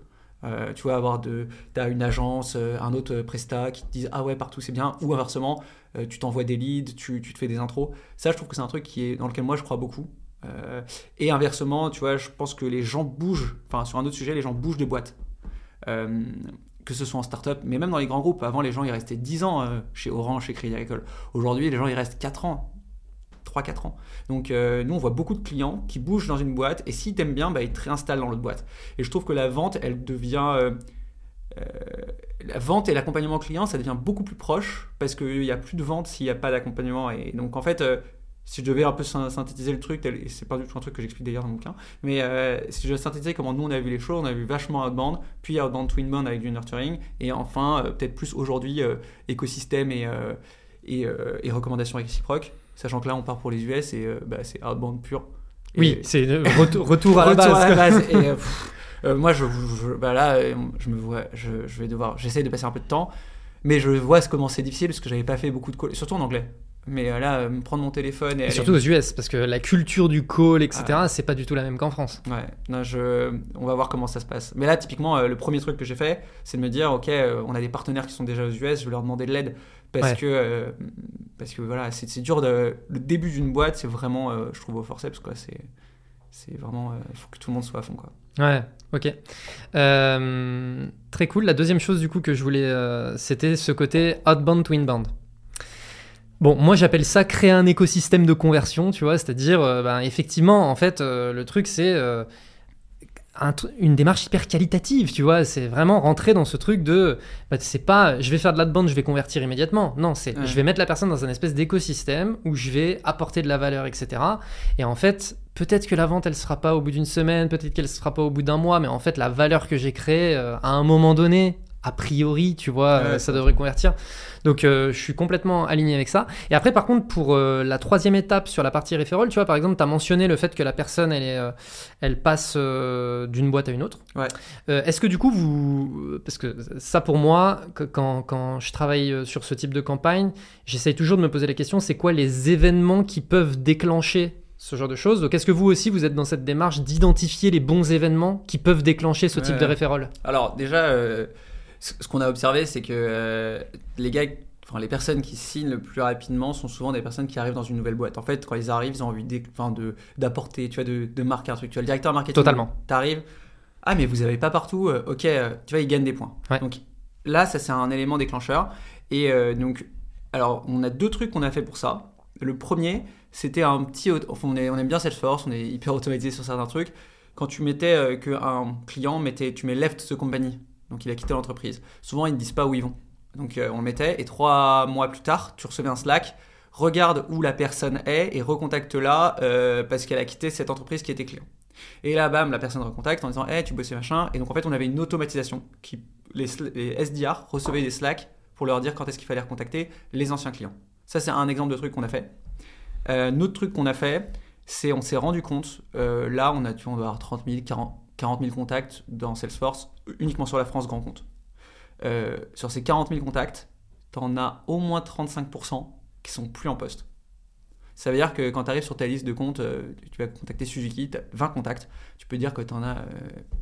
[SPEAKER 2] tu vois avoir de, as une agence, un autre presta qui te disent ah ouais partout c'est bien, ou inversement, tu t'envoies des leads, tu, tu, te fais des intros. Ça, je trouve que c'est un truc qui est dans lequel moi je crois beaucoup. et inversement, tu vois, je pense que les gens bougent. Enfin, sur un autre sujet, les gens bougent de boîte que ce soit en start-up, mais même dans les grands groupes. Avant, les gens, ils restaient 10 ans euh, chez Orange, chez Crédit Agricole. Aujourd'hui, les gens, ils restent 4 ans. 3-4 ans. Donc euh, nous, on voit beaucoup de clients qui bougent dans une boîte et s'ils t'aiment bien, bah, ils te réinstallent dans l'autre boîte. Et je trouve que la vente, elle devient... Euh, la vente et l'accompagnement client, ça devient beaucoup plus proche parce qu'il n'y a plus de vente s'il n'y a pas d'accompagnement. Et donc en fait, si je devais un peu synthétiser le truc, et c'est pas du tout un truc que j'explique d'ailleurs dans mon bouquin, mais euh, si je synthétiser comment nous on a vu les choses, on a vu vachement Outbound, puis Outbound Twinbound avec du nurturing, et enfin, euh, peut-être plus aujourd'hui, euh, écosystème et, et, et, recommandations réciproques, sachant que là on part pour les US et bah, c'est Outbound pur.
[SPEAKER 1] oui, c'est retour, retour, à la base. À la base
[SPEAKER 2] et, <laughs> moi, je, bah là, je me vois, je, je vais devoir, j'essaie de passer un peu de temps, mais je vois comment c'est difficile parce que j'avais pas fait beaucoup de calls, surtout en anglais. Mais euh, là, euh, me prendre mon téléphone et.
[SPEAKER 1] surtout aux US, parce que la culture du call, etc., c'est pas du tout la même qu'en France.
[SPEAKER 2] Ouais, non, je... on va voir comment ça se passe. Mais là, typiquement, euh, le premier truc que j'ai fait, c'est de me dire, ok, on a des partenaires qui sont déjà aux US, je vais leur demander de l'aide. Parce, que, parce que voilà, c'est dur. De... Le début d'une boîte, c'est vraiment, je trouve, au forceps, quoi. C'est vraiment, il faut que tout le monde soit à fond, quoi.
[SPEAKER 1] Ouais, ok. très cool. La deuxième chose, du coup, que je voulais, c'était ce côté outbound to inbound. Bon, moi j'appelle ça créer un écosystème de conversion, tu vois, c'est-à-dire, euh, ben, effectivement, en fait, euh, le truc c'est euh, une démarche hyper qualitative, tu vois, c'est vraiment rentrer dans ce truc de, bah, c'est pas, je vais faire de la bande, je vais convertir immédiatement, non, c'est, je vais mettre la personne dans un espèce d'écosystème où je vais apporter de la valeur, etc. Et en fait, peut-être que la vente, elle sera pas au bout d'une semaine, peut-être qu'elle sera pas au bout d'un mois, mais en fait, la valeur que j'ai créée à un moment donné, a priori, tu vois, ça devrait convertir. Donc euh, je suis complètement aligné avec ça. Et après, par contre, pour euh, la troisième étape sur la partie referral, tu vois, par exemple, tu as mentionné le fait que la personne, elle, est, euh, elle passe d'une boîte à une autre.
[SPEAKER 2] Ouais.
[SPEAKER 1] Est-ce que du coup, vous. Parce que ça, pour moi, quand, quand je travaille sur ce type de campagne, j'essaye toujours de me poser la question c'est quoi les événements qui peuvent déclencher ce genre de choses? Donc, est-ce que vous aussi, vous êtes dans cette démarche d'identifier les bons événements qui peuvent déclencher ce type de referral?
[SPEAKER 2] Alors, déjà, ce qu'on a observé, c'est que euh, les gars, enfin les personnes qui signent le plus rapidement sont souvent des personnes qui arrivent dans une nouvelle boîte. En fait, quand ils arrivent, ils ont envie d'apporter, tu vois, de, de, marquer un truc. Tu vois, le directeur marketing.
[SPEAKER 1] Totalement.
[SPEAKER 2] T'arrives. Ah, mais vous n'avez pas partout. Euh, ok, euh, tu vois, ils gagnent des points. Donc là, ça c'est un élément déclencheur. Et donc, alors, on a deux trucs qu'on a fait pour ça. Le premier, c'était un petit. Enfin, on, est, on aime bien cette force, on est hyper automatisé sur certains trucs. Quand tu mettais qu'un client mettait, tu mets left the company donc il a quitté l'entreprise. Souvent, ils ne disent pas où ils vont. Donc euh, on le mettait, et trois mois plus tard, tu recevais un Slack, regarde où la personne est et recontacte-la euh, parce qu'elle a quitté cette entreprise qui était client. Et là, bam, la personne recontacte en disant Hey, tu bossais machin. Et donc en fait, on avait une automatisation qui les, SDR recevaient des Slack pour leur dire quand est-ce qu'il fallait recontacter les anciens clients. Ça, c'est un exemple de truc qu'on a fait. Euh, autre truc qu'on a fait, c'est on s'est rendu compte, euh, là, on a, tu on doit avoir 30 000, 40, 40 000 contacts dans Salesforce, uniquement sur la France grand compte. Euh, sur ces 40 000 contacts, tu en as au moins 35% qui sont plus en poste. Ça veut dire que quand tu arrives sur ta liste de comptes, euh, tu vas contacter Suzuki, tu as 20 contacts, tu peux dire que tu en as euh,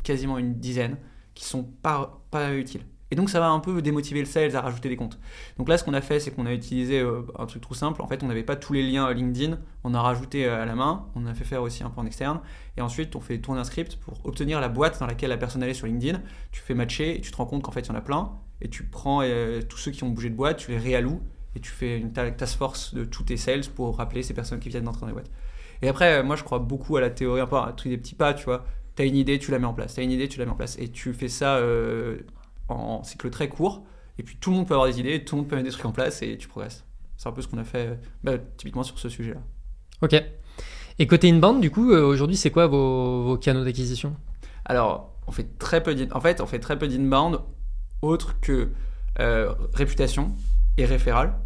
[SPEAKER 2] quasiment une dizaine qui sont pas, pas utiles. Et donc ça va un peu démotiver le sales à rajouter des comptes. Donc là, ce qu'on a fait, c'est qu'on a utilisé euh, un truc tout simple. En fait, on n'avait pas tous les liens LinkedIn. On a rajouté euh, à la main. On a fait faire aussi un peu en externe. Et ensuite, on fait tourner un script pour obtenir la boîte dans laquelle la personne est sur LinkedIn. Tu fais matcher et tu te rends compte qu'en fait, il y en a plein. Et tu prends euh, tous ceux qui ont bougé de boîte, tu les réalloues et tu fais une task force de tous tes sales pour rappeler ces personnes qui viennent d'entrer dans les boîtes. Et après, moi, je crois beaucoup à la théorie, un peu à des petits pas, tu vois. Tu as une idée, tu la mets en place. Tu as une idée, tu la mets en place. Et tu fais ça en cycle très court. Et puis tout le monde peut avoir des idées, tout le monde peut mettre des trucs en place et tu progresses. C'est un peu ce qu'on a fait bah, typiquement sur ce sujet-là.
[SPEAKER 1] Ok. Et côté inbound, du coup, euh, aujourd'hui, c'est quoi vos, canaux d'acquisition?
[SPEAKER 2] Alors, on fait très peu en fait, on fait très peu d'inbound autre que euh, réputation et référal.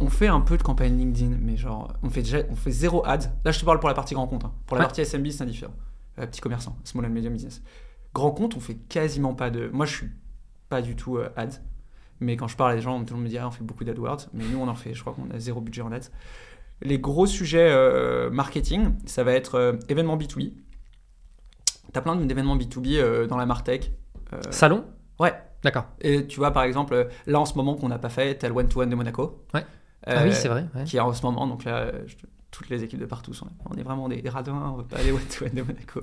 [SPEAKER 2] On fait un peu de campagne LinkedIn, mais genre, on fait, déjà, on fait zéro ads. Là, je te parle pour la partie grand compte. Hein. Pour la partie SMB, c'est indifférent. Euh, petit commerçant, small and medium business. Grand compte, on fait quasiment pas de. Moi, je suis pas du tout euh, ads. Mais quand je parle à des gens, tout le monde me dit ah, on fait beaucoup d'AdWords. Mais nous, on en fait, je crois qu'on a zéro budget en ads. Les gros sujets euh, marketing, ça va être euh, événements B2B. Tu as plein d'événements B2B dans la Martech.
[SPEAKER 1] Salon?
[SPEAKER 2] Ouais.
[SPEAKER 1] D'accord.
[SPEAKER 2] Et tu vois, par exemple, là en ce moment qu'on n'a pas fait, tu as le One-to-One de Monaco.
[SPEAKER 1] Ouais. ah oui, c'est vrai.
[SPEAKER 2] Qui est en ce moment, donc là, toutes les équipes de partout sont là. On est vraiment des, radins, on veut pas aller One-to-One de Monaco.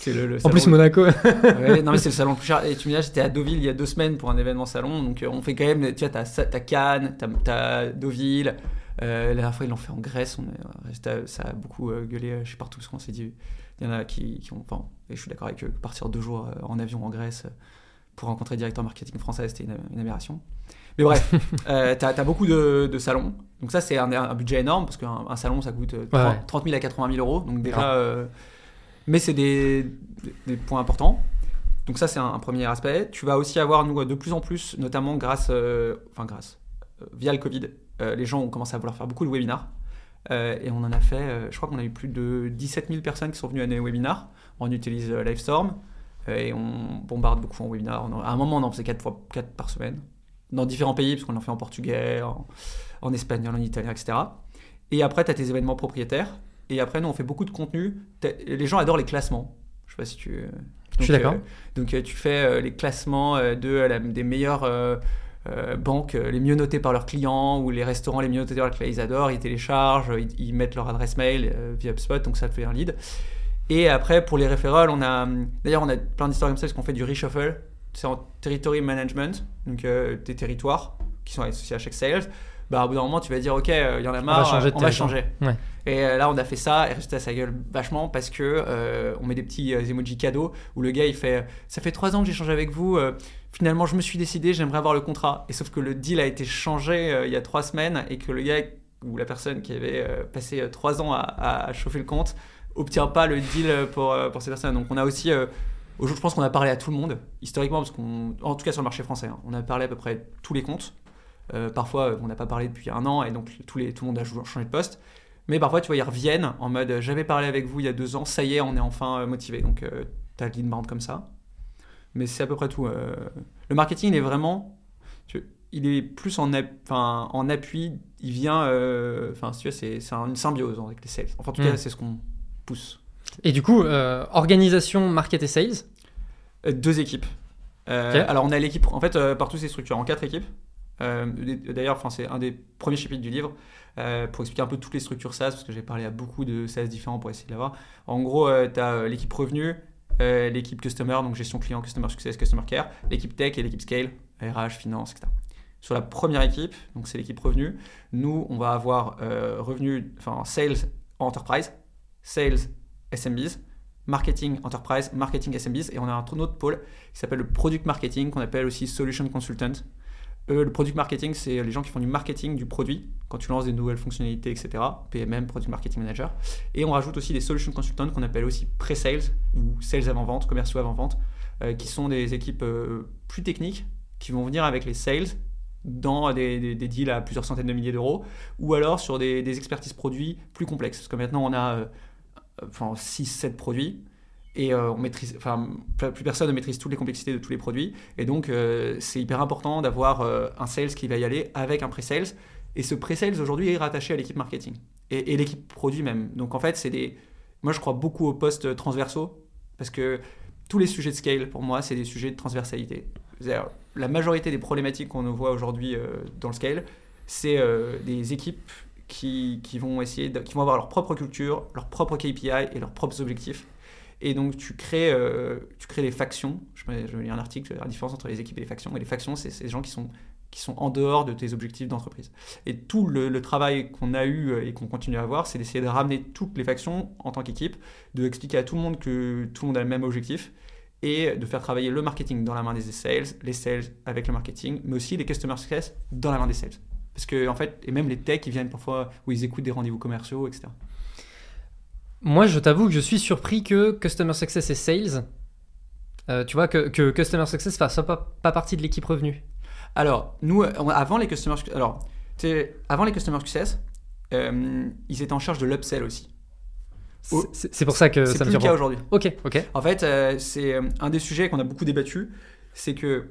[SPEAKER 1] C'est le, en plus, Monaco.
[SPEAKER 2] non, mais c'est le salon le plus cher. Et tu me dis, j'étais à Deauville il y a deux semaines pour un événement salon. Donc, euh, on fait quand même. Tu vois, t'as, Cannes, t'as, Deauville. Euh, la dernière fois, ils l'ont fait en Grèce. On euh, ça a beaucoup gueulé je sais partout. Parce qu'on s'est dit, il y en a qui, qui ont. Enfin, et je suis d'accord avec eux, partir deux jours en avion en Grèce pour rencontrer le directeur marketing français, c'était une, aberration. Mais bref, <laughs> euh, tu as, beaucoup de, de, salons. Donc ça, c'est un, un, budget énorme parce qu'un un salon, ça coûte 30, 000 à 80 000 euros. Donc déjà, euh, mais c'est des, points importants. Donc ça, c'est un, premier aspect. Tu vas aussi avoir, nous, de plus en plus, notamment grâce, enfin grâce, via le Covid, les gens ont commencé à vouloir faire beaucoup de webinars. et on en a fait, je crois qu'on a eu plus de 17 000 personnes qui sont venues à nos webinars. On utilise Livestorm et on bombarde beaucoup en webinar. À un moment, on en faisait 4, fois, 4 par semaine dans différents pays, parce qu'on en fait en portugais, en, espagnol, en italien, etc. Et après, tu as tes événements propriétaires. Et après, nous, on fait beaucoup de contenu. Les gens adorent les classements. Je sais pas si tu.
[SPEAKER 1] je suis d'accord. Euh,
[SPEAKER 2] donc, euh, tu fais euh, les classements de, des meilleures banques les mieux notées par leurs clients ou les restaurants les mieux notés par leurs clients. Ils adorent, ils téléchargent, ils, mettent leur adresse mail via HubSpot, donc ça fait un lead. Et après, pour les référals, on a. D'ailleurs, on a plein d'histoires comme ça parce qu'on fait du reshuffle c'est en territory management, donc euh, tes territoires qui sont associés à chaque sales. Bah, au bout d'un moment, tu vas dire, ok, euh, il y en a marre, on va changer. Et euh, là, on a fait ça, et résultat, ça gueule vachement parce que on met des petits emojis cadeaux où le gars il fait, ça fait trois ans que j'ai changé avec vous. finalement, je me suis décidé, j'aimerais avoir le contrat. Et sauf que le deal a été changé il y a trois semaines et que le gars ou la personne qui avait passé trois ans à, chauffer le compte obtient pas le deal pour, pour ces personnes. Donc, on a aussi Aujourd'hui, je pense qu'on a parlé à tout le monde, historiquement, parce qu'on, en tout cas sur le marché français, hein, on a parlé à peu près tous les comptes. Euh, parfois, on n'a pas parlé depuis un an et donc tous les, tout le monde a changé de poste. Mais parfois, tu vois, ils reviennent en mode j'avais parlé avec vous il y a deux ans, ça y est, on est enfin euh, motivé. Donc, euh, tu as l'inbound comme ça. Mais c'est à peu près tout. le marketing, il est vraiment. il est plus en, en appui, il vient. Enfin, tu vois, c'est, une symbiose avec les sales. Enfin, en tout cas, hmm. c'est ce qu'on pousse.
[SPEAKER 1] Et du coup, euh, organisation, market et sales?
[SPEAKER 2] Euh, Deux équipes. Euh, alors, on a l'équipe, en fait, par toutes ces structures, en quatre équipes. D'ailleurs, c'est un des premiers chapitres du livre pour expliquer un peu toutes les structures SaaS, parce que j'ai parlé à beaucoup de SaaS différents pour essayer de l'avoir. En gros, tu as l'équipe revenu, l'équipe customer, donc gestion client, customer success, customer care, l'équipe tech et l'équipe scale, RH, finance, etc. Sur la première équipe, donc c'est l'équipe revenu, nous, on va avoir revenu, enfin, sales enterprise, sales SMBs, marketing enterprise, marketing SMBs, et on a un autre pôle qui s'appelle le product marketing, qu'on appelle aussi solution consultant. Le product marketing, c'est les gens qui font du marketing du produit, quand tu lances des nouvelles fonctionnalités, etc. PMM, product marketing manager. Et on rajoute aussi des solution consultants qu'on appelle aussi pre-sales ou sales avant-vente, commerciaux avant-vente, euh, qui sont des équipes euh, plus techniques qui vont venir avec les sales dans des, deals à plusieurs centaines de milliers d'euros, ou alors sur des, des, expertises produits plus complexes. Parce que maintenant, on a euh, enfin 6-7 produits et euh, plus personne ne maîtrise toutes les complexités de tous les produits. Et donc, euh, c'est hyper important d'avoir euh, un sales qui va y aller avec un pre-sales. Et ce pre-sales aujourd'hui est rattaché à l'équipe marketing et, l'équipe produit même. Donc, en fait, c'est des. Moi, je crois beaucoup aux postes transversaux parce que tous les sujets de scale, pour moi, c'est des sujets de transversalité. La majorité des problématiques qu'on voit aujourd'hui dans le scale, c'est des équipes qui, vont essayer qui vont avoir leur propre culture, leur propre KPI et leurs propres objectifs. Et donc tu crées, euh, tu crées des factions. Je, je lis un article sur la différence entre les équipes et les factions. Et les factions, c'est ces gens qui sont, qui sont en dehors de tes objectifs d'entreprise. Et tout le, travail qu'on a eu euh, et qu'on continue à avoir, c'est d'essayer de ramener toutes les factions en tant qu'équipe, de expliquer à tout le monde que tout le monde a le même objectif et de faire travailler le marketing dans la main des sales, les sales avec le marketing, mais aussi les customer success dans la main des sales. Parce que, en fait, et même les techs, ils viennent parfois où ils écoutent des rendez-vous commerciaux, etc.
[SPEAKER 1] Moi, je t'avoue que je suis surpris que Customer Success et Sales, euh, tu vois, que, que Customer Success fasse pas, pas partie de l'équipe revenu.
[SPEAKER 2] Alors, nous, avant les Customer alors, avant les Customer Success, euh, ils étaient en charge de l'upsell aussi.
[SPEAKER 1] C'est pour ça que ça
[SPEAKER 2] me le cas aujourd'hui.
[SPEAKER 1] Ok, ok.
[SPEAKER 2] En fait, euh, c'est un des sujets qu'on a beaucoup débattu, c'est que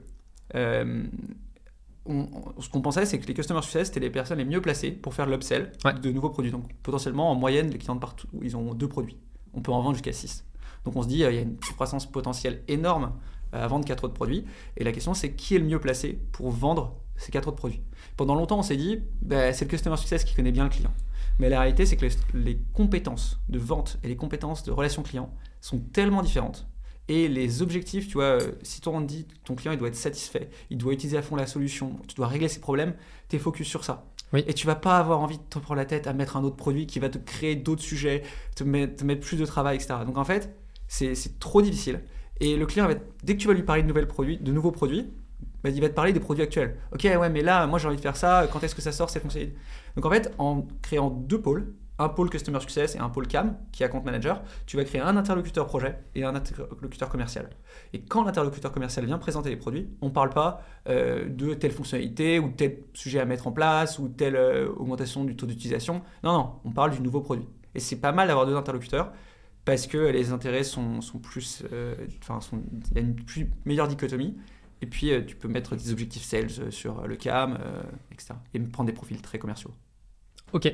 [SPEAKER 2] ce qu'on pensait, c'est que les customer success, c'était les personnes les mieux placées pour faire l'upsell de nouveaux produits. Donc potentiellement, en moyenne, les clients de partout, ils ont deux produits. On peut en vendre jusqu'à 6. Donc on se dit, euh, il y a une croissance potentielle énorme euh, à vendre quatre autres produits. Et la question, c'est qui est le mieux placé pour vendre ces quatre autres produits? Pendant longtemps, on s'est dit, bah, c'est le customer success qui connaît bien le client. Mais la réalité, c'est que les compétences de vente et les compétences de relation client sont tellement différentes et les objectifs, tu vois, euh, si ton dit ton client il doit être satisfait, il doit utiliser à fond la solution, tu dois régler ses problèmes, tu es focus sur ça. Et tu vas pas avoir envie de te prendre la tête à mettre un autre produit qui va te créer d'autres sujets, te mettre, plus de travail, etc. Donc en fait, c'est trop difficile. Et le client, dès que tu vas lui parler de, nouvelles produits, de nouveaux produits, bah, il va te parler des produits actuels. Ok, ouais, mais là, moi j'ai envie de faire ça, quand est-ce que ça sort, c'est fonctionné. Donc en fait, en créant deux pôles, un pôle Customer Success et un pôle CAM, qui est Account Manager, tu vas créer un interlocuteur projet et un interlocuteur commercial. Et quand l'interlocuteur commercial vient présenter les produits, on ne parle pas euh, de telle fonctionnalité ou tel sujet à mettre en place ou telle euh, augmentation du taux d'utilisation. Non, non, on parle du nouveau produit. Et c'est pas mal d'avoir deux interlocuteurs parce que les intérêts sont, plus. euh, Enfin, il y a une meilleure dichotomie. Et puis, tu peux mettre des objectifs sales sur le CAM, etc. Et prendre des profils très commerciaux.
[SPEAKER 1] Ok.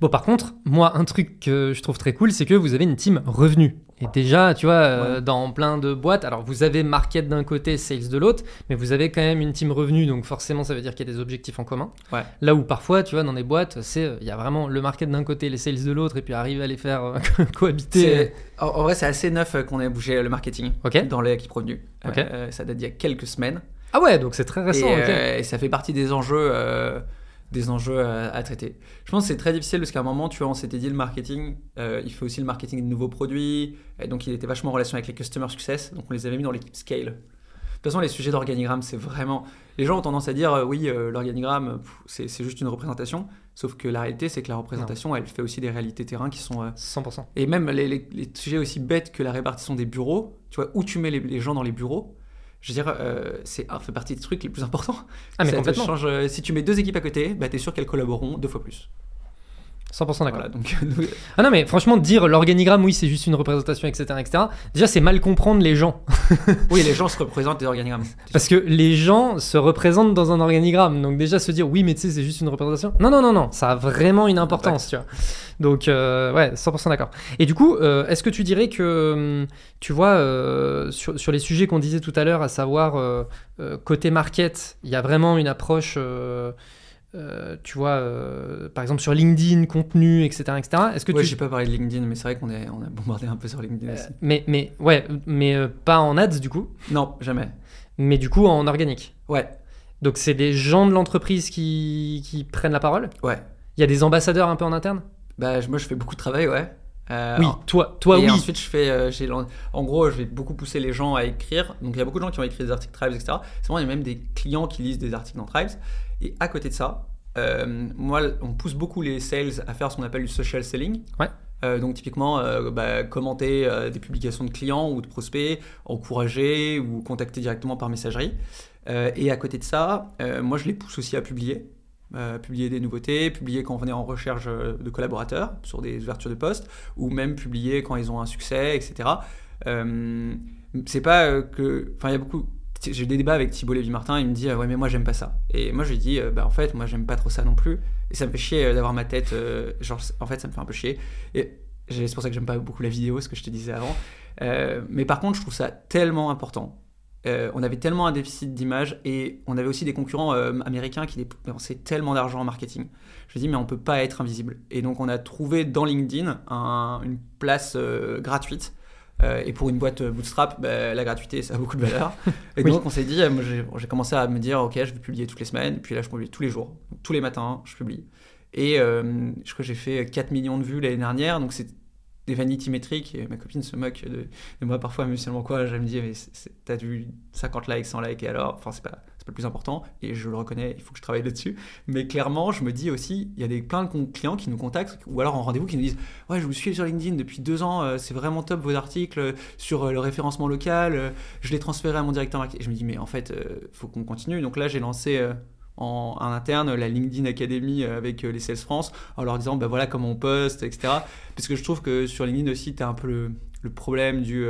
[SPEAKER 1] Bon, par contre, moi, un truc que je trouve très cool, c'est que vous avez une team revenu. Et déjà, tu vois, euh,
[SPEAKER 2] Ouais.
[SPEAKER 1] dans plein de boîtes, alors vous avez market d'un côté, sales de l'autre, mais vous avez quand même une team revenu, donc forcément, ça veut dire qu'il y a des objectifs en commun.
[SPEAKER 2] Ouais.
[SPEAKER 1] Là où parfois, tu vois, dans des boîtes, c'est euh, il y a vraiment le market d'un côté, les sales de l'autre, et puis arriver à les faire euh, <laughs> cohabiter.
[SPEAKER 2] En, en vrai, c'est assez neuf qu'on ait bougé le marketing dans l'équipe revenu.
[SPEAKER 1] Ok.
[SPEAKER 2] Euh, ça date d'il y a quelques semaines.
[SPEAKER 1] Ah ouais, donc c'est très récent.
[SPEAKER 2] et, ça fait partie des enjeux, des enjeux à, à traiter. Je pense que c'est très difficile parce qu'à un moment, tu vois, on s'était dit le marketing, euh, il fait aussi le marketing de nouveaux produits. Et donc, il était vachement en relation avec les customer success. Donc, on les avait mis dans l'équipe scale. De toute façon, les sujets d'organigramme, c'est vraiment. Les gens ont tendance à dire euh, oui, euh, l'organigramme, c'est juste une représentation. Sauf que la réalité, c'est que la représentation, elle fait aussi des réalités terrain qui sont. euh,
[SPEAKER 1] 100%.
[SPEAKER 2] et même les, les- les sujets aussi bêtes que la répartition des bureaux, tu vois, où tu mets les, les gens dans les bureaux, je veux dire, euh, c'est ça fait partie des trucs les plus importants.
[SPEAKER 1] Ah, mais
[SPEAKER 2] Ça te
[SPEAKER 1] complètement.
[SPEAKER 2] change, euh, si tu mets deux équipes à côté, bah, tu es sûr qu'elles collaboreront deux fois plus.
[SPEAKER 1] 100% d'accord.
[SPEAKER 2] Voilà, donc, <laughs>
[SPEAKER 1] Ah non, mais franchement, dire l'organigramme, oui, c'est juste une représentation, etc., etc., déjà, c'est mal comprendre les gens. <laughs>
[SPEAKER 2] oui, les gens se représentent des organigrammes.
[SPEAKER 1] Parce que les gens se représentent dans un organigramme. Donc déjà se dire oui mais tu sais c'est juste une représentation. Non non non non, ça a vraiment une importance, tu vois. Donc euh, ouais, 100% d'accord. Et du coup, euh, est-ce que tu dirais que hum, tu vois euh, sur, sur les sujets qu'on disait tout à l'heure, à savoir côté market, il y a vraiment une approche euh, tu vois, euh, par exemple sur LinkedIn, contenu, etc., etc. Est-ce que
[SPEAKER 2] Ouais,
[SPEAKER 1] tu
[SPEAKER 2] j'ai pas parlé de LinkedIn, mais c'est vrai qu'on est, on a bombardé un peu sur LinkedIn
[SPEAKER 1] Euh,
[SPEAKER 2] aussi.
[SPEAKER 1] mais mais ouais, mais pas en ads du coup,
[SPEAKER 2] Non, jamais.
[SPEAKER 1] mais du coup en organique?
[SPEAKER 2] Ouais,
[SPEAKER 1] Donc c'est des gens de l'entreprise qui, qui prennent la parole?
[SPEAKER 2] Ouais.
[SPEAKER 1] Il y a des ambassadeurs un peu en interne?
[SPEAKER 2] Bah, moi, je fais beaucoup de travail, ouais.
[SPEAKER 1] Oui, toi, toi
[SPEAKER 2] et
[SPEAKER 1] oui.
[SPEAKER 2] ensuite, je fais, j'ai en gros, je vais beaucoup pousser les gens à écrire. Donc, il y a beaucoup de gens qui ont écrit des articles Tribes, etc. C'est vrai, il y a même des clients qui lisent des articles dans Tribes. Et à côté de ça, euh, moi, on pousse beaucoup les sales à faire ce qu'on appelle du social selling.
[SPEAKER 1] Ouais.
[SPEAKER 2] Euh, donc, typiquement, euh, bah, commenter euh, des publications de clients ou de prospects, encourager ou contacter directement par messagerie. Et à côté de ça, moi, je les pousse aussi à publier. Publier des nouveautés, publier quand on est en recherche de collaborateurs sur des ouvertures de postes, ou même publier quand ils ont un succès, etc. C'est pas que. Enfin, il y a beaucoup. J'ai des débats avec Thibault Lévy-Martin, il me dit euh, Ouais, mais moi j'aime pas ça. Et moi je lui dis euh, Bah, en fait, moi j'aime pas trop ça non plus. Et ça me fait chier euh, d'avoir ma tête. genre, en fait, ça me fait un peu chier. Et c'est pour ça que j'aime pas beaucoup la vidéo, ce que je te disais avant. Mais par contre, je trouve ça tellement important. On avait tellement un déficit d'image et on avait aussi des concurrents américains qui dépensaient tellement d'argent en marketing. Je me dis, mais on peut pas être invisible. Et donc, on a trouvé dans LinkedIn un- une place gratuite. Euh, et pour une boîte bootstrap, bah, la gratuité, ça a beaucoup de valeur. <laughs> Et
[SPEAKER 1] Oui.
[SPEAKER 2] donc, on s'est dit, euh, moi, j'ai commencé à me dire, ok, je vais publier toutes les semaines. Puis là, je publie tous les jours. Donc, tous les matins, je publie. Et euh, je crois que j'ai fait 4 millions de vues l'année dernière. Donc, c'est des vanity métriques. Et ma copine se moque de, de moi parfois, mais seulement quoi. Elle me dit, mais t'as vu 50 likes, 100 likes, et alors? Enfin, c'est pas le plus important. Et je le reconnais, il faut que je travaille là-dessus. Mais clairement, je me dis aussi, il y a des, plein de clients qui nous contactent, ou alors en rendez-vous, qui nous disent Ouais, je vous suis sur LinkedIn depuis deux ans, euh, c'est vraiment top vos articles euh, sur euh, le référencement local, je l'ai transféré à mon directeur marketing. Et je me dis Mais en fait, faut qu'on continue. Donc là, j'ai lancé. en, interne la LinkedIn Academy avec les Sales France en leur disant bah voilà comment on poste etc parce que je trouve que sur LinkedIn aussi tu as un peu le, problème du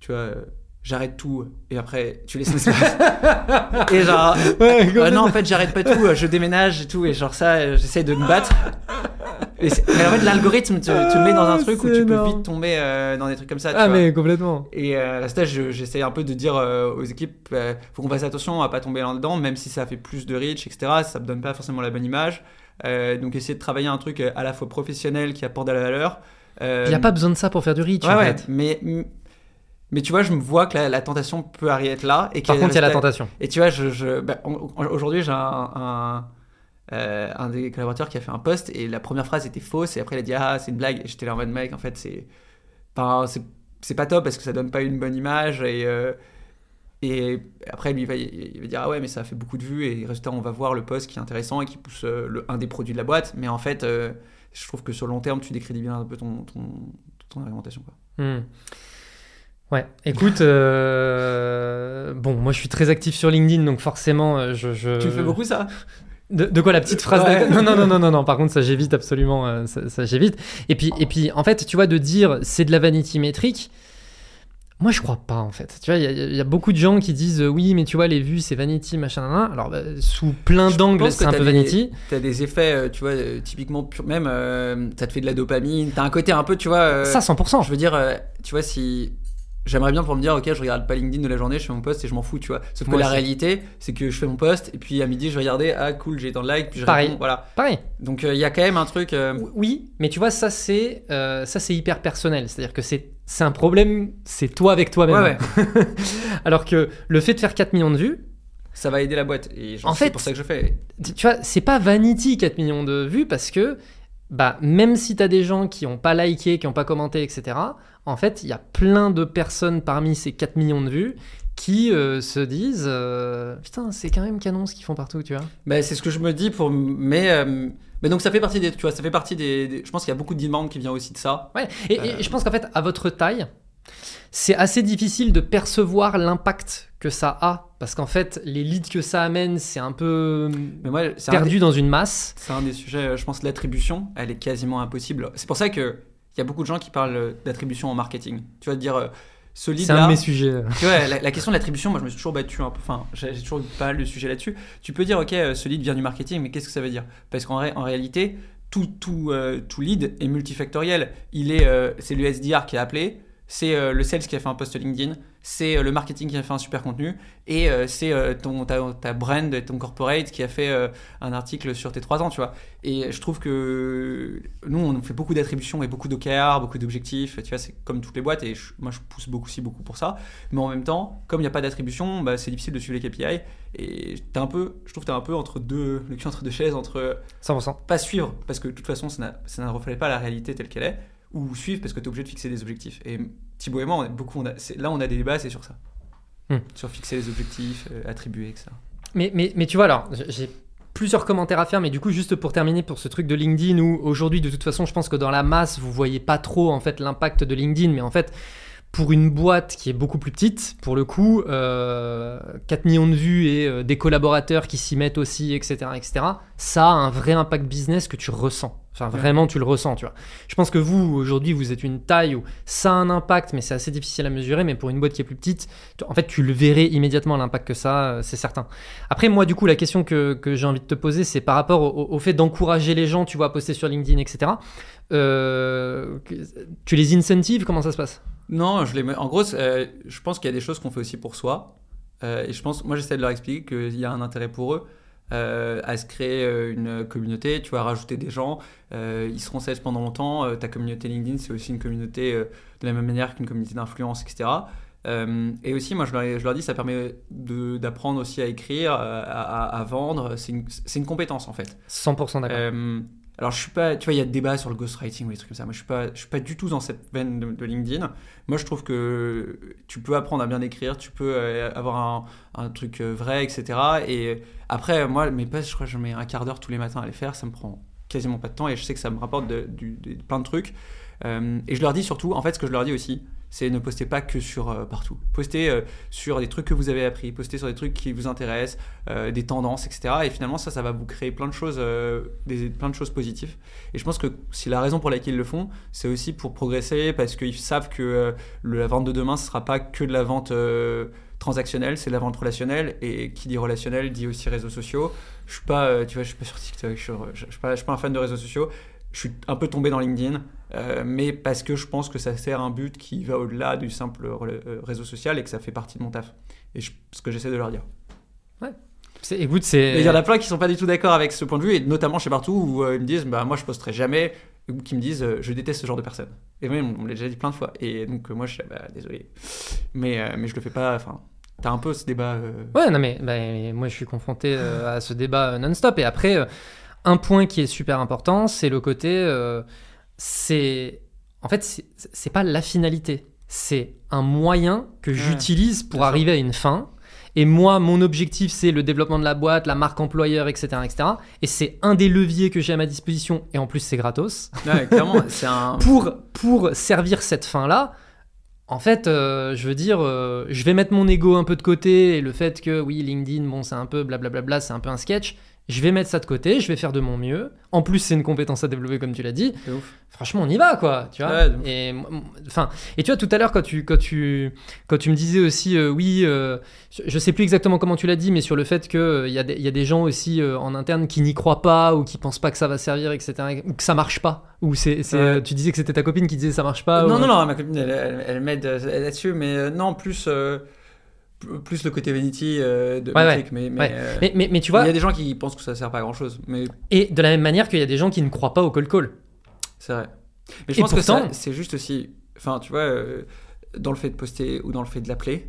[SPEAKER 2] tu vois j'arrête tout et après tu laisses l'espace <laughs> et genre
[SPEAKER 1] Ouais,
[SPEAKER 2] ah non, en fait, j'arrête pas tout, euh, je déménage et tout, et genre ça, euh, j'essaie de me battre. Et c'est- mais en fait, l'algorithme te, te met dans un
[SPEAKER 1] Ah,
[SPEAKER 2] truc où tu peux vite tomber euh, dans des trucs comme ça. tu
[SPEAKER 1] Ah
[SPEAKER 2] vois.
[SPEAKER 1] mais complètement.
[SPEAKER 2] Et euh, à la stage, je- j'essaie un peu de dire euh, aux équipes, euh, faut qu'on fasse attention à pas tomber là-dedans, même si ça fait plus de reach, etc. Ça me donne pas forcément la bonne image. Euh, donc essayer de travailler un truc euh, à la fois professionnel qui apporte de la valeur. Euh,
[SPEAKER 1] Il n'y a pas besoin de ça pour faire du reach
[SPEAKER 2] ouais,
[SPEAKER 1] en
[SPEAKER 2] ouais,
[SPEAKER 1] fait.
[SPEAKER 2] mais mais tu vois, je me vois que la, la tentation peut arriver là. Et
[SPEAKER 1] Par contre, il y a la tentation.
[SPEAKER 2] et tu vois, je, je- bah, on- on- aujourd'hui, j'ai un, un, euh, un des collaborateurs qui a fait un post et la première phrase était fausse et après il a dit Ah, c'est une blague. Et j'étais là en mode mec, en fait, c'est. Enfin, c'est- c'est pas top parce que ça donne pas une bonne image et. euh, Et après, lui, il va, il va dire Ah ouais, mais ça a fait beaucoup de vues. Et résultat, on va voir le post qui est intéressant et qui pousse euh, le, un des produits de la boîte. Mais en fait, euh, je trouve que sur le long terme, tu décrédibilises un peu ton, ton, ton. Quoi.
[SPEAKER 1] Hmm. Ouais, écoute, euh, bon, moi je suis très actif sur LinkedIn, donc forcément, euh, je. je...
[SPEAKER 2] Tu fais beaucoup ça?
[SPEAKER 1] De, de, quoi la petite phrase
[SPEAKER 2] Ouais. <laughs>
[SPEAKER 1] Non, non, non, non, non, non. Par contre, ça j'évite absolument. euh, ça, ça, j'évite. Et puis, et puis, en fait, tu vois, de dire c'est de la vanity métrique. Moi, je crois pas, en fait. Tu vois, il y, a- il y a beaucoup de gens qui disent euh, oui, mais tu vois, les vues, c'est vanity, machin, nan, nan. Alors, bah, sous plein d'angles, c'est un peu
[SPEAKER 2] des-
[SPEAKER 1] vanity.
[SPEAKER 2] T'as des effets, euh, tu vois, euh, typiquement, pur- même, ça te fait de la dopamine. T'as un côté un peu, tu vois.
[SPEAKER 1] Ça, 100%.
[SPEAKER 2] Je veux dire, tu vois, si. J'aimerais bien pour me dire, ok, je regarde pas LinkedIn de la journée, je fais mon post et je m'en fous, tu vois. Sauf que
[SPEAKER 1] Moi
[SPEAKER 2] la
[SPEAKER 1] aussi.
[SPEAKER 2] réalité, c'est que je fais mon post et puis à midi, je regarder, ah cool, j'ai tant de likes, puis je
[SPEAKER 1] Pareil.
[SPEAKER 2] réponds, voilà.
[SPEAKER 1] Pareil.
[SPEAKER 2] Donc euh, il y a quand même un truc. euh,
[SPEAKER 1] Oui, mais tu vois, ça, c'est euh, ça c'est hyper personnel. C'est-à-dire que c'est c'est un problème, c'est toi avec toi-même.
[SPEAKER 2] Ouais, ouais. <laughs>
[SPEAKER 1] Alors que le fait de faire 4 millions de vues,
[SPEAKER 2] Ça va aider la boîte. Et
[SPEAKER 1] En
[SPEAKER 2] c'est
[SPEAKER 1] fait-
[SPEAKER 2] pour ça que je fais.
[SPEAKER 1] tu vois, c'est pas vanity 4 millions de vues parce que bah, même si tu as des gens qui ont pas liké, qui ont pas commenté, etc., en fait, il y a plein de personnes parmi ces 4 millions de vues qui euh, se disent euh, Putain, c'est quand même canon ce qu'ils font partout, tu vois.
[SPEAKER 2] Bah, c'est ce que je me dis pour. Mais. euh, Mais donc ça fait partie des. Tu vois, ça fait partie des. des- Je pense qu'il y a beaucoup de demandes qui vient aussi de ça.
[SPEAKER 1] Ouais, et, et je pense qu'en fait, à votre taille, c'est assez difficile de percevoir l'impact que ça a. Parce qu'en fait, les leads que ça amène, c'est un peu
[SPEAKER 2] Mais moi, c'est un, des-
[SPEAKER 1] perdu dans une masse.
[SPEAKER 2] c'est un des sujets, je pense, l'attribution, elle est quasiment impossible. C'est pour ça que. Il y a beaucoup de gens qui parlent euh, d'attribution en marketing. Tu vas dire, euh, ce lead
[SPEAKER 1] C'est un de mes sujets.
[SPEAKER 2] Tu vois, la, la question de l'attribution, moi je me suis toujours battu un peu. Enfin, j'ai toujours eu pas mal de sujets là-dessus. Tu peux dire, ok, euh, ce lead vient du marketing, mais qu'est-ce que ça veut dire? Parce qu'en ré- en réalité, tout, tout, euh, tout lead est multifactoriel. Il est, euh, c'est le SDR qui a appelé, c'est euh, le sales qui a fait un post LinkedIn, c'est euh, le marketing qui a fait un super contenu, et euh, c'est euh, ton ta, ta brand, ton corporate qui a fait un article sur tes trois ans, tu vois. Et je trouve que nous, on fait beaucoup d'attributions et beaucoup d'OKR, beaucoup d'objectifs. Tu vois, c'est comme toutes les boîtes, et je- moi je pousse beaucoup aussi beaucoup pour ça. Mais en même temps, comme il n'y a pas d'attribution, bah, c'est difficile de suivre les KPI. Et t'es un peu, je trouve que tu es un peu entre deux, le cul entre deux chaises, entre
[SPEAKER 1] 100%.
[SPEAKER 2] pas suivre, parce que de toute façon, ça ne reflète pas la réalité telle qu'elle est, ou suivre parce que tu es obligé de fixer des objectifs. Et Thibaut et moi, on a beaucoup, on a- c'est- là, on a des débats, c'est sur ça.
[SPEAKER 1] Hmm.
[SPEAKER 2] Sur fixer les objectifs, euh, attribuer, etc.
[SPEAKER 1] Mais, mais, mais tu vois, alors, j'ai plusieurs commentaires à faire, mais du coup, juste pour terminer pour ce truc de LinkedIn, où aujourd'hui, de toute façon, je pense que dans la masse, vous voyez pas trop, en fait, l'impact de LinkedIn, mais en fait, pour une boîte qui est beaucoup plus petite, pour le coup, euh, 4 millions de vues et euh, des collaborateurs qui s'y mettent aussi, etc., etc., ça a un vrai impact business que tu ressens. Enfin, vraiment, tu le ressens, tu vois. Je pense que vous, aujourd'hui, vous êtes une taille où ça a un impact, mais c'est assez difficile à mesurer, mais pour une boîte qui est plus petite, en fait, tu le verrais immédiatement l'impact que ça euh, c'est certain. Après, moi, du coup, la question que, que j'ai envie de te poser, c'est par rapport au, fait d'encourager les gens, tu vois, à poster sur LinkedIn, etc. Euh, tu les incentives? Comment ça se passe?
[SPEAKER 2] Non, je les. En gros, euh, je pense qu'il y a des choses qu'on fait aussi pour soi. Et je pense, moi, j'essaie de leur expliquer qu'il y a un intérêt pour eux euh, à se créer euh, une communauté. Tu vas rajouter des gens. euh, ils seront sales pendant longtemps. euh, ta communauté LinkedIn, c'est aussi une communauté de la même manière qu'une communauté d'influence, etc. Et aussi, moi, je leur, je leur dis, ça permet d'apprendre aussi à écrire, à, à- à vendre. C'est une, c'est une compétence, en fait.
[SPEAKER 1] 100% d'accord.
[SPEAKER 2] Alors je suis pas, tu vois, il y a des débats sur le ghostwriting ou des trucs comme ça. Moi, je suis suis pas du tout dans cette veine de, LinkedIn. Moi, je trouve que tu peux apprendre à bien écrire, tu peux euh, avoir un, truc euh, vrai, etc. Et après, moi, mes posts, je crois que je mets un quart d'heure tous les matins à les faire. Ça me prend quasiment pas de temps et je sais que ça me rapporte de- plein de trucs. Euh, et je leur dis surtout, en fait, ce que je leur dis aussi, c'est ne postez pas que sur euh, partout. Postez euh, sur des trucs que vous avez appris, postez sur des trucs qui vous intéressent, euh, des tendances, etc. Et finalement, ça, ça va vous créer plein de choses, des, plein de choses positives. Et je pense que si la raison pour laquelle ils le font, c'est aussi pour progresser, parce qu'ils savent que la vente de demain, ce sera pas que de la vente transactionnelle, c'est de la vente relationnelle. Et qui dit relationnel dit aussi réseaux sociaux. Je suis pas, suis pas sur TikTok, je suis, je suis je suis pas un fan de réseaux sociaux. Je suis un peu tombé dans LinkedIn, euh, mais parce que je pense que ça sert un but qui va au-delà du simple euh, réseau social et que ça fait partie de mon taf. Et je- ce que j'essaie de leur dire.
[SPEAKER 1] C'est- Écoute, c'est.
[SPEAKER 2] Il y en a plein qui sont pas du tout d'accord avec ce point de vue, et notamment chez Partout, où euh, ils me disent bah, Moi je posterai jamais, ou qui me disent euh, Je déteste ce genre de personnes. Et même, on me l'a déjà dit plein de fois. Et donc, moi je suis bah, désolé. Mais, mais je le fais pas. Enfin, t'as un peu ce débat. euh,
[SPEAKER 1] Ouais, non, mais bah, moi je suis confronté euh, à ce débat non-stop. Et après, euh, un point qui est super important, c'est le côté. C'est. En fait, c'est- pas la finalité. c'est un moyen que
[SPEAKER 2] Ouais,
[SPEAKER 1] j'utilise pour
[SPEAKER 2] ça.
[SPEAKER 1] arriver à une fin. Et moi, mon objectif, c'est le développement de la boîte, la marque employeur, etc. etc. Et c'est un des leviers que j'ai à ma disposition. Et en plus, c'est gratos.
[SPEAKER 2] Ouais, clairement, c'est un. <laughs>
[SPEAKER 1] Pour, pour servir cette fin-là, en fait, euh, je veux dire, euh, je vais mettre mon ego un peu de côté. Et le fait que, oui, LinkedIn, bon, c'est un peu blablabla, c'est un peu un sketch. Je vais mettre ça de côté, je vais faire de mon mieux. En plus, c'est une compétence à développer, comme tu l'as dit
[SPEAKER 2] ouf.
[SPEAKER 1] franchement on y va quoi tu vois
[SPEAKER 2] Ouais,
[SPEAKER 1] et enfin et tu vois tout à l'heure quand tu quand tu quand tu me disais aussi euh, oui euh, je- sais plus exactement comment tu l'as dit mais sur le fait que euh, il y a des il y a des gens aussi euh, en interne qui n'y croient pas ou qui pensent pas que ça va servir etc ou que ça marche pas ou c'est
[SPEAKER 2] Ouais.
[SPEAKER 1] euh, tu disais que c'était ta copine qui disait ça marche pas
[SPEAKER 2] non,
[SPEAKER 1] ou-
[SPEAKER 2] non, non, ma copine, elle, elle- elle m'aide euh, là-dessus, mais euh, non, plus, euh, p- plus le côté vanity euh, de
[SPEAKER 1] Ouais, ouais.
[SPEAKER 2] Matrix, mais, mais,
[SPEAKER 1] Ouais.
[SPEAKER 2] euh,
[SPEAKER 1] mais, mais, mais tu
[SPEAKER 2] il
[SPEAKER 1] vois
[SPEAKER 2] y a des gens qui pensent que ça sert pas à grand chose, mais
[SPEAKER 1] et de la même manière qu'il y a des gens qui ne croient pas au call call
[SPEAKER 2] c'est vrai. Mais je
[SPEAKER 1] Et
[SPEAKER 2] pense que ça,
[SPEAKER 1] pourtant-
[SPEAKER 2] c'est juste aussi, enfin, tu vois, euh, dans le fait de poster ou dans le fait de l'appeler,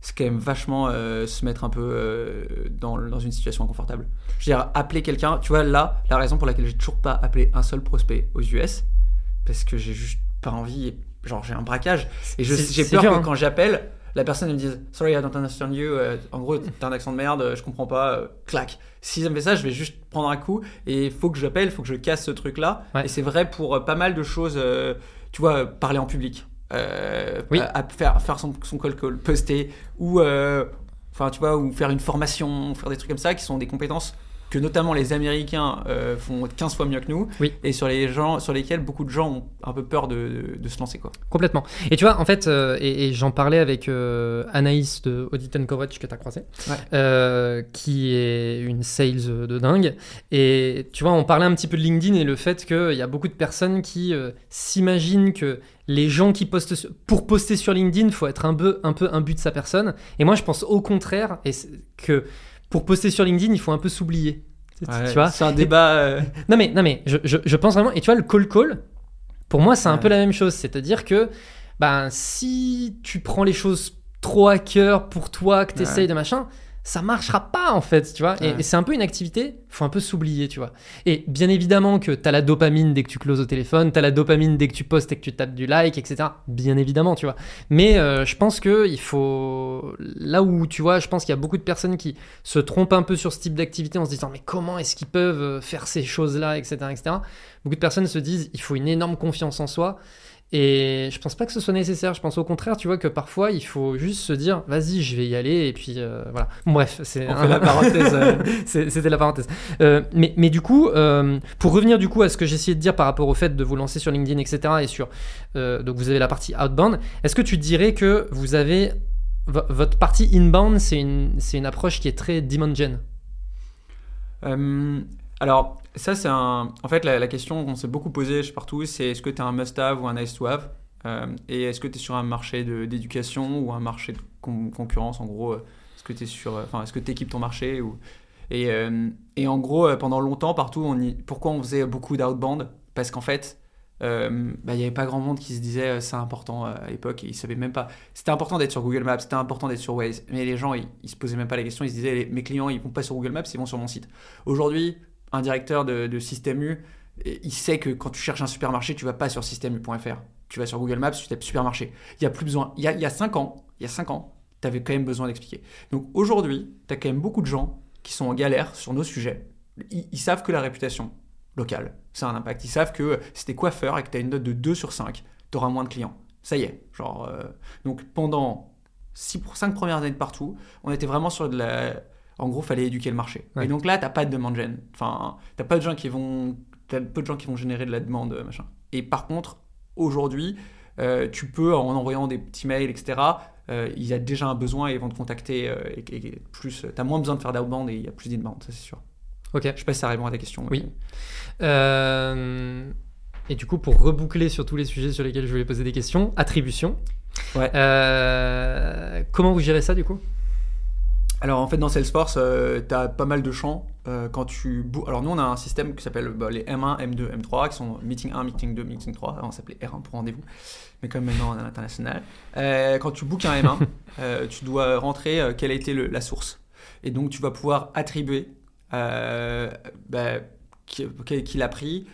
[SPEAKER 2] c'est quand même vachement se mettre un peu dans, dans une situation inconfortable. Je veux dire, appeler quelqu'un, tu vois, là, la raison pour laquelle j'ai toujours pas appelé un seul prospect aux US, parce que j'ai juste pas envie, genre j'ai un braquage, et j'ai peur
[SPEAKER 1] dur,
[SPEAKER 2] que
[SPEAKER 1] hein.
[SPEAKER 2] quand j'appelle, la personne elle me dise Sorry, I don't understand you, euh, en gros, t'as un accent de merde, euh, je comprends pas, euh, clac. Si ça me fait ça, je vais juste prendre un coup, et il faut que j'appelle, il faut que je casse ce truc-là,
[SPEAKER 1] Ouais.
[SPEAKER 2] et c'est vrai pour euh, pas mal de choses, tu vois, parler en public,
[SPEAKER 1] Oui.
[SPEAKER 2] à- à faire, faire son, son call call, poster, ou, enfin, tu vois, ou faire une formation, faire des trucs comme ça, qui sont des compétences que notamment les Américains euh, font 15 fois mieux que nous,
[SPEAKER 1] Oui.
[SPEAKER 2] et sur, les gens, sur lesquels beaucoup de gens ont un peu peur de, de- de se lancer. Quoi.
[SPEAKER 1] Complètement. Et tu vois, en fait, euh, et, et j'en parlais avec euh, Anaïs de Audit and Coverage que tu as croisé,
[SPEAKER 2] Ouais.
[SPEAKER 1] qui est une sales de dingue. Et tu vois, on parlait un petit peu de LinkedIn et le fait qu'il y a beaucoup de personnes qui s'imaginent que les gens qui postent sur- pour poster sur LinkedIn, faut être un peu, un peu un but de sa personne. Et moi, je pense au contraire et que pour poster sur LinkedIn, il faut un peu s'oublier. Tu- Tu vois
[SPEAKER 2] c'est un débat. euh,
[SPEAKER 1] non mais, non mais je, je- je pense vraiment, et tu vois, le call call, pour moi, c'est un
[SPEAKER 2] Ouais.
[SPEAKER 1] peu la même chose. C'est-à-dire que ben, si tu prends les choses trop à cœur pour toi, que tu essayes de machin, ça marchera pas en fait, tu vois. Et,
[SPEAKER 2] Ouais.
[SPEAKER 1] et c'est un peu une activité, faut un peu s'oublier, tu vois. Et bien évidemment que tu as la dopamine dès que tu closes au téléphone, tu as la dopamine dès que tu postes et que tu tapes du like, etc. Bien évidemment, tu vois. Mais euh, je pense que il faut. Là où, tu vois, je pense qu'il y a beaucoup de personnes qui se trompent un peu sur ce type d'activité en se disant mais comment est-ce qu'ils peuvent euh, faire ces choses-là, etc., etc. Beaucoup de personnes se disent il faut une énorme confiance en soi. Et je pense pas que ce soit nécessaire. Je pense au contraire, tu vois, que parfois il faut juste se dire vas-y, je vais y aller. Et puis euh, voilà. Bref, c'est
[SPEAKER 2] On fait la <laughs> parenthèse. euh,
[SPEAKER 1] C'était la parenthèse. Euh, mais, mais du coup, pour revenir du coup à ce que j'essayais de dire par rapport au fait de vous lancer sur LinkedIn, etc. Et sur donc vous avez la partie outbound. Est-ce que tu dirais que vous avez vo- votre partie inbound, c'est une une approche qui est très demand gen?
[SPEAKER 2] Alors, ça, c'est un. En fait, la, question qu'on s'est beaucoup posée partout, c'est est-ce que tu es un must-have ou un nice-to-have? Euh, Et est-ce que tu es sur un marché d'éducation ou un marché de con- concurrence? En gros, euh, est-ce que tu sur. euh, Enfin, est-ce que tu équipes ton marché ou... et, euh, et en gros, euh, pendant longtemps, partout, pourquoi on faisait beaucoup d'outbound? Parce qu'en fait, euh, bah, il n'y avait pas grand monde qui se disait euh, c'est important euh, à l'époque ils savaient même pas. C'était important d'être sur Google Maps, c'était important d'être sur Waze, mais les gens ils, ils se posaient même pas la question, ils se disaient mes clients ils vont pas sur Google Maps, ils vont sur mon site. Aujourd'hui, un directeur de, système U, il sait que quand tu cherches un supermarché, tu vas pas sur système.fr, tu vas sur Google Maps, tu tapes supermarché. Il y a plus besoin. Il y a, il y a 5 ans, il y a 5 ans, tu avais quand même besoin d'expliquer. Donc aujourd'hui, tu as quand même beaucoup de gens qui sont en galère sur nos sujets. Ils, savent que la réputation locale, ça a un impact. Ils savent que si t'es coiffeur et que tu as une note de 2 sur 5, tu auras moins de clients. Ça y est. Genre, euh, donc pendant 5 premières années de partout, on était vraiment sur de la. En gros, fallait éduquer le marché.
[SPEAKER 1] Ouais.
[SPEAKER 2] Et donc là, t'as pas de demande gen. Enfin, t'as pas de gens qui vont. Peu de gens qui vont générer de la demande, euh, machin. Et par contre, aujourd'hui, euh, tu peux, en envoyant des petits mails, etc., euh, il y a déjà un besoin et ils vont te contacter. euh, et, et plus, t'as moins besoin de faire d'outbound et il y a plus d'inbound, ça c'est sûr.
[SPEAKER 1] Ok.
[SPEAKER 2] Je sais pas si ça répond à ta question.
[SPEAKER 1] Oui. et du coup, pour reboucler sur tous les sujets sur lesquels je voulais poser des questions, attribution.
[SPEAKER 2] Ouais.
[SPEAKER 1] Comment vous gérez ça du coup?
[SPEAKER 2] Alors en fait dans Salesforce, tu as pas mal de champs euh, quand tu Alors nous on a un système qui s'appelle bah, les M1, M2, M3 qui sont meeting 1, meeting 2, meeting 3. Avant, on s'appelait R1 pour rendez-vous, mais comme maintenant on est à l'international. Euh, quand tu bookes un M1, <laughs> euh, tu dois rentrer euh, quelle a été le- la source. Et donc tu vas pouvoir attribuer euh, bah, qui, qui- qui l'a pris,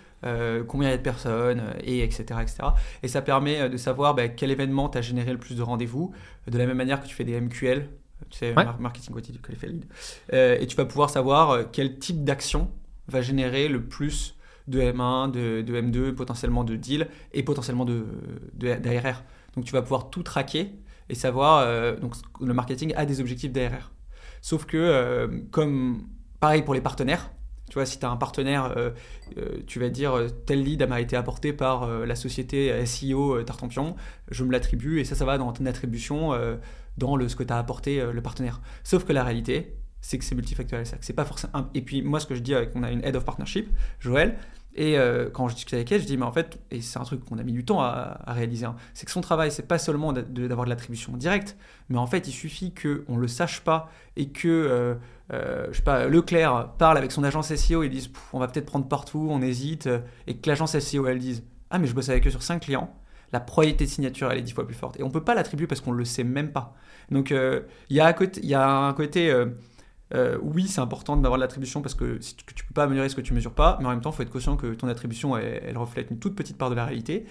[SPEAKER 2] combien il y a de personnes, et etc., etc. Et ça permet de savoir bah, quel événement t'a généré le plus de rendez-vous, de la même manière que tu fais des MQL, tu sais, marketing qualified lead. et tu vas pouvoir savoir quel type d'action va générer le plus de M1, de, de, M2, potentiellement de deal et potentiellement de, d'ARR. Donc tu vas pouvoir tout traquer et savoir. Euh, donc le marketing a des objectifs d'ARR. Sauf que, euh, comme pareil pour les partenaires, tu vois, si tu as un partenaire, euh, tu vas dire tel lead m'a été apporté par la société SEO Tartampion, je me l'attribue et ça, ça va dans ton attribution dans le, ce que tu as apporté le partenaire. Sauf que la réalité, c'est que c'est multifactoriel. C'est pas forcément. Et puis moi, ce que je dis on a une head of partnership, Joël, et euh, quand je discute avec elle, je dis, mais en fait, et c'est un truc qu'on a mis du temps à, réaliser, hein, c'est que son travail, c'est pas seulement d'avoir de, l'attribution directe, mais en fait, il suffit qu'on le sache pas et que, euh, euh, je sais pas, Leclerc parle avec son agence SEO et dise, on va peut-être prendre partout, on hésite, et que l'agence SEO, elle dise, ah, mais je bosse avec eux sur 5 clients, la probabilité de signature, elle est 10 fois plus forte. Et on peut pas l'attribuer parce qu'on le sait même pas. Donc, il y, a un côté euh, oui, c'est important d'avoir de l'attribution parce que, tu ne peux pas améliorer ce que tu mesures pas, mais en même temps, il faut être conscient que ton attribution, elle, reflète une toute petite part de la réalité.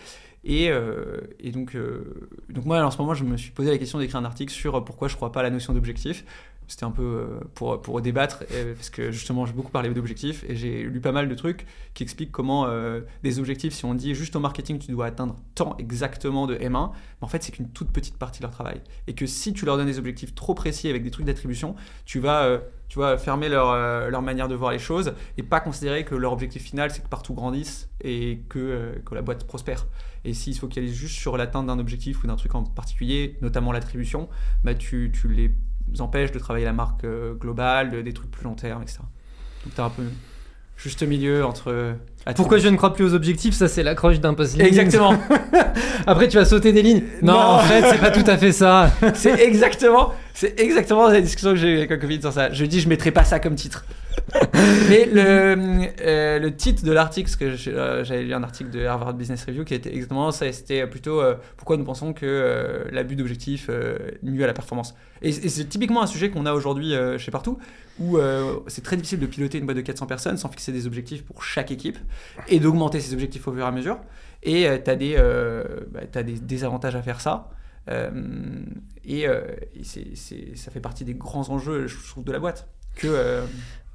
[SPEAKER 2] Et, euh, donc, euh, donc, moi, en ce moment, je me suis posé la question d'écrire un article sur pourquoi je ne crois pas à la notion d'objectif. C'était un peu euh, pour, pour débattre, parce que justement, j'ai beaucoup parlé d'objectifs et j'ai lu pas mal de trucs qui expliquent comment euh, des objectifs, si on dit juste au marketing, tu dois atteindre tant exactement de M1, mais en fait, c'est qu'une toute petite partie de leur travail. Et que si tu leur donnes des objectifs trop précis avec des trucs d'attribution, tu vas. Euh, tu vois, fermer leur, leur, manière de voir les choses et pas considérer que leur objectif final, c'est que partout grandisse et que, que la boîte prospère. Et s'ils se focalisent juste sur l'atteinte d'un objectif ou d'un truc en particulier, notamment l'attribution, bah tu, tu les empêche de travailler la marque euh, globale, des trucs plus long terme, etc. Donc tu un peu juste milieu entre. Euh,
[SPEAKER 1] Pourquoi je ne crois plus aux objectifs Ça, c'est l'accroche d'un post
[SPEAKER 2] Exactement. <laughs>
[SPEAKER 1] Après, tu vas sauter des lignes. Non, en fait, c'est pas tout à fait ça. <laughs>
[SPEAKER 2] c'est exactement, c'est exactement la discussion que j'ai eu avec un Covid sur ça. Je dis, je mettrai pas ça comme titre. <laughs> Mais le, euh, le titre de l'article, parce que euh, j'avais lu un article de Harvard Business Review qui était exactement ça, c'était plutôt euh, pourquoi nous pensons que l'abus d'objectif nuit à la performance. Et, c'est typiquement un sujet qu'on a aujourd'hui chez Partout, où c'est très difficile de piloter une boîte de 400 personnes sans fixer des objectifs pour chaque équipe et d'augmenter ces objectifs au fur et à mesure. Et tu as, des, bah, des désavantages à faire ça. et, et ça fait partie des grands enjeux, je trouve, de la boîte. Que,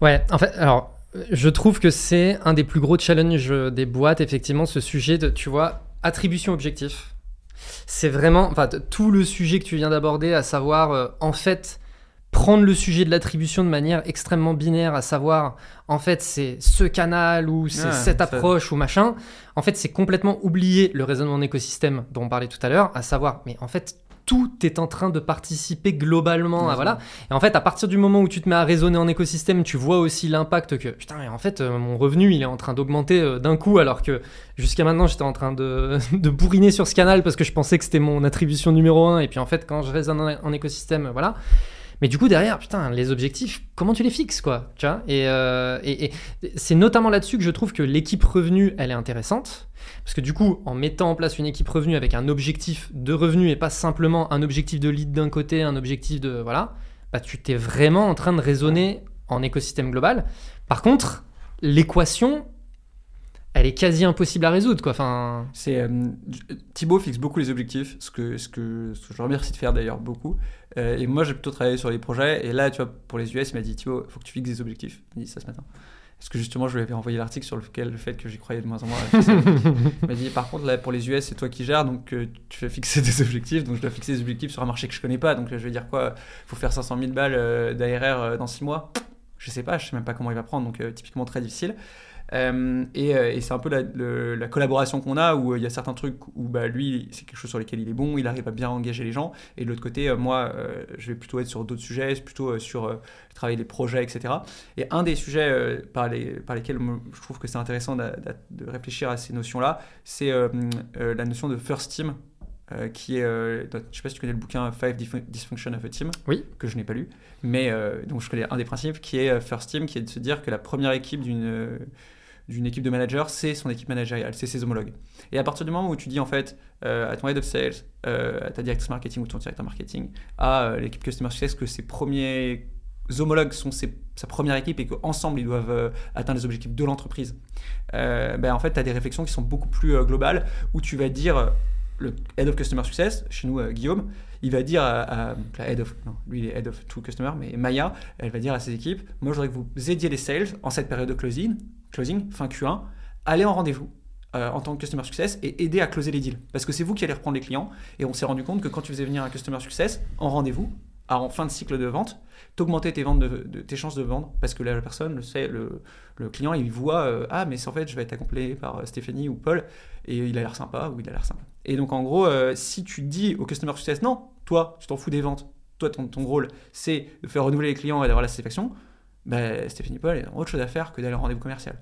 [SPEAKER 1] Ouais, en fait, alors, je trouve que c'est un des plus gros challenges des boîtes, effectivement, ce sujet de, tu vois, attribution objectif. C'est vraiment, enfin, tout le sujet que tu viens d'aborder, à savoir, euh, en fait, prendre le sujet de l'attribution de manière extrêmement binaire, à savoir, en fait, c'est ce canal ou c'est cette approche ou machin. En fait, c'est complètement oublier le raisonnement en écosystème dont on parlait tout à l'heure, à savoir, mais en fait, tout est en train de participer globalement à voilà. Et en fait, à partir du moment où tu te mets à raisonner en écosystème, tu vois aussi l'impact que putain, en fait, euh, mon revenu il est en train d'augmenter euh, d'un coup, alors que jusqu'à maintenant j'étais en train de, <laughs> de, bourriner sur ce canal parce que je pensais que c'était mon attribution numéro un. Et puis en fait, quand je raisonne en, écosystème, voilà. Mais du coup, derrière, putain, les objectifs, comment tu les fixes, quoi tu vois? Et, euh, et, et c'est notamment là-dessus que je trouve que l'équipe revenu, elle est intéressante. Parce que du coup, en mettant en place une équipe revenu avec un objectif de revenu et pas simplement un objectif de lead d'un côté, un objectif de. Voilà, bah, tu t'es vraiment en train de raisonner en écosystème global. Par contre, l'équation, elle est quasi impossible à résoudre. Quoi. Enfin...
[SPEAKER 2] Euh, Thibaut fixe beaucoup les objectifs, ce que, ce que, ce que de faire d'ailleurs beaucoup. Euh, et moi, j'ai plutôt travaillé sur les projets. Et là, tu vois, pour les US, il m'a dit Thibaut, il faut que tu fixes des objectifs. Il m'a dit ça ce matin. Parce que justement, je lui avais envoyé l'article sur lequel, le fait que j'y croyais de moins en moins. <laughs> il m'a dit par contre, là, pour les US, c'est toi qui gères, donc euh, tu fais fixer des objectifs. Donc je dois fixer des objectifs sur un marché que je connais pas. Donc je vais dire quoi? Il faut faire 500 000 balles euh, d'ARR dans 6 mois? Je sais pas, je sais même pas comment il va prendre. Donc typiquement très difficile. Euh, euh, et, c'est un peu la, collaboration qu'on a où euh, il y a certains trucs où bah, lui, c'est quelque chose sur lesquels il est bon, il arrive à bien engager les gens. Et de l'autre côté, moi, je vais plutôt être sur d'autres sujets, plutôt sur le travail des projets, etc. Et un des sujets par, les, par lesquels je trouve que c'est intéressant de, réfléchir à ces notions-là, c'est la notion de first team. qui est, je ne sais pas si tu connais le bouquin Five Dysfunction of a Team,
[SPEAKER 1] oui.
[SPEAKER 2] que je n'ai pas lu, mais donc je connais un des principes qui est First Team, qui est de se dire que la première équipe d'une d'une équipe de managers, c'est son équipe managériale, c'est ses homologues. Et à partir du moment où tu dis en fait euh, à ton head of sales, euh, à ta directrice marketing ou ton directeur marketing, à euh, l'équipe customer success que ses premiers homologues sont sa première équipe et qu'ensemble ils doivent atteindre les objectifs de l'entreprise, ben, en fait, tu as des réflexions qui sont beaucoup plus globales où tu vas dire, le Head of Customer Success, chez nous, Guillaume, il va dire à, la Head of, non, lui il est Head of to Customer, mais Maya, elle va dire à ses équipes, moi je voudrais que vous aidiez les sales en cette période de closing, closing fin Q1, allez en rendez-vous. euh, en tant que customer success et aider à closer les deals. Parce que c'est vous qui allez reprendre les clients et on s'est rendu compte que quand tu faisais venir un customer success en rendez-vous en fin de cycle de vente t'augmentais tes ventes de, tes chances de vendre parce que la personne le sait le, le client il voit euh, ah mais en fait je vais être accompagné par euh, Stéphanie ou Paul et il a l'air sympa ou il a l'air sympa. Et donc en gros si tu dis au customer success non toi tu t'en fous des ventes. Toi ton, ton rôle c'est de faire renouveler les clients et d'avoir la satisfaction bah, Stéphanie Paul a autre chose à faire que d'aller en rendez-vous commercial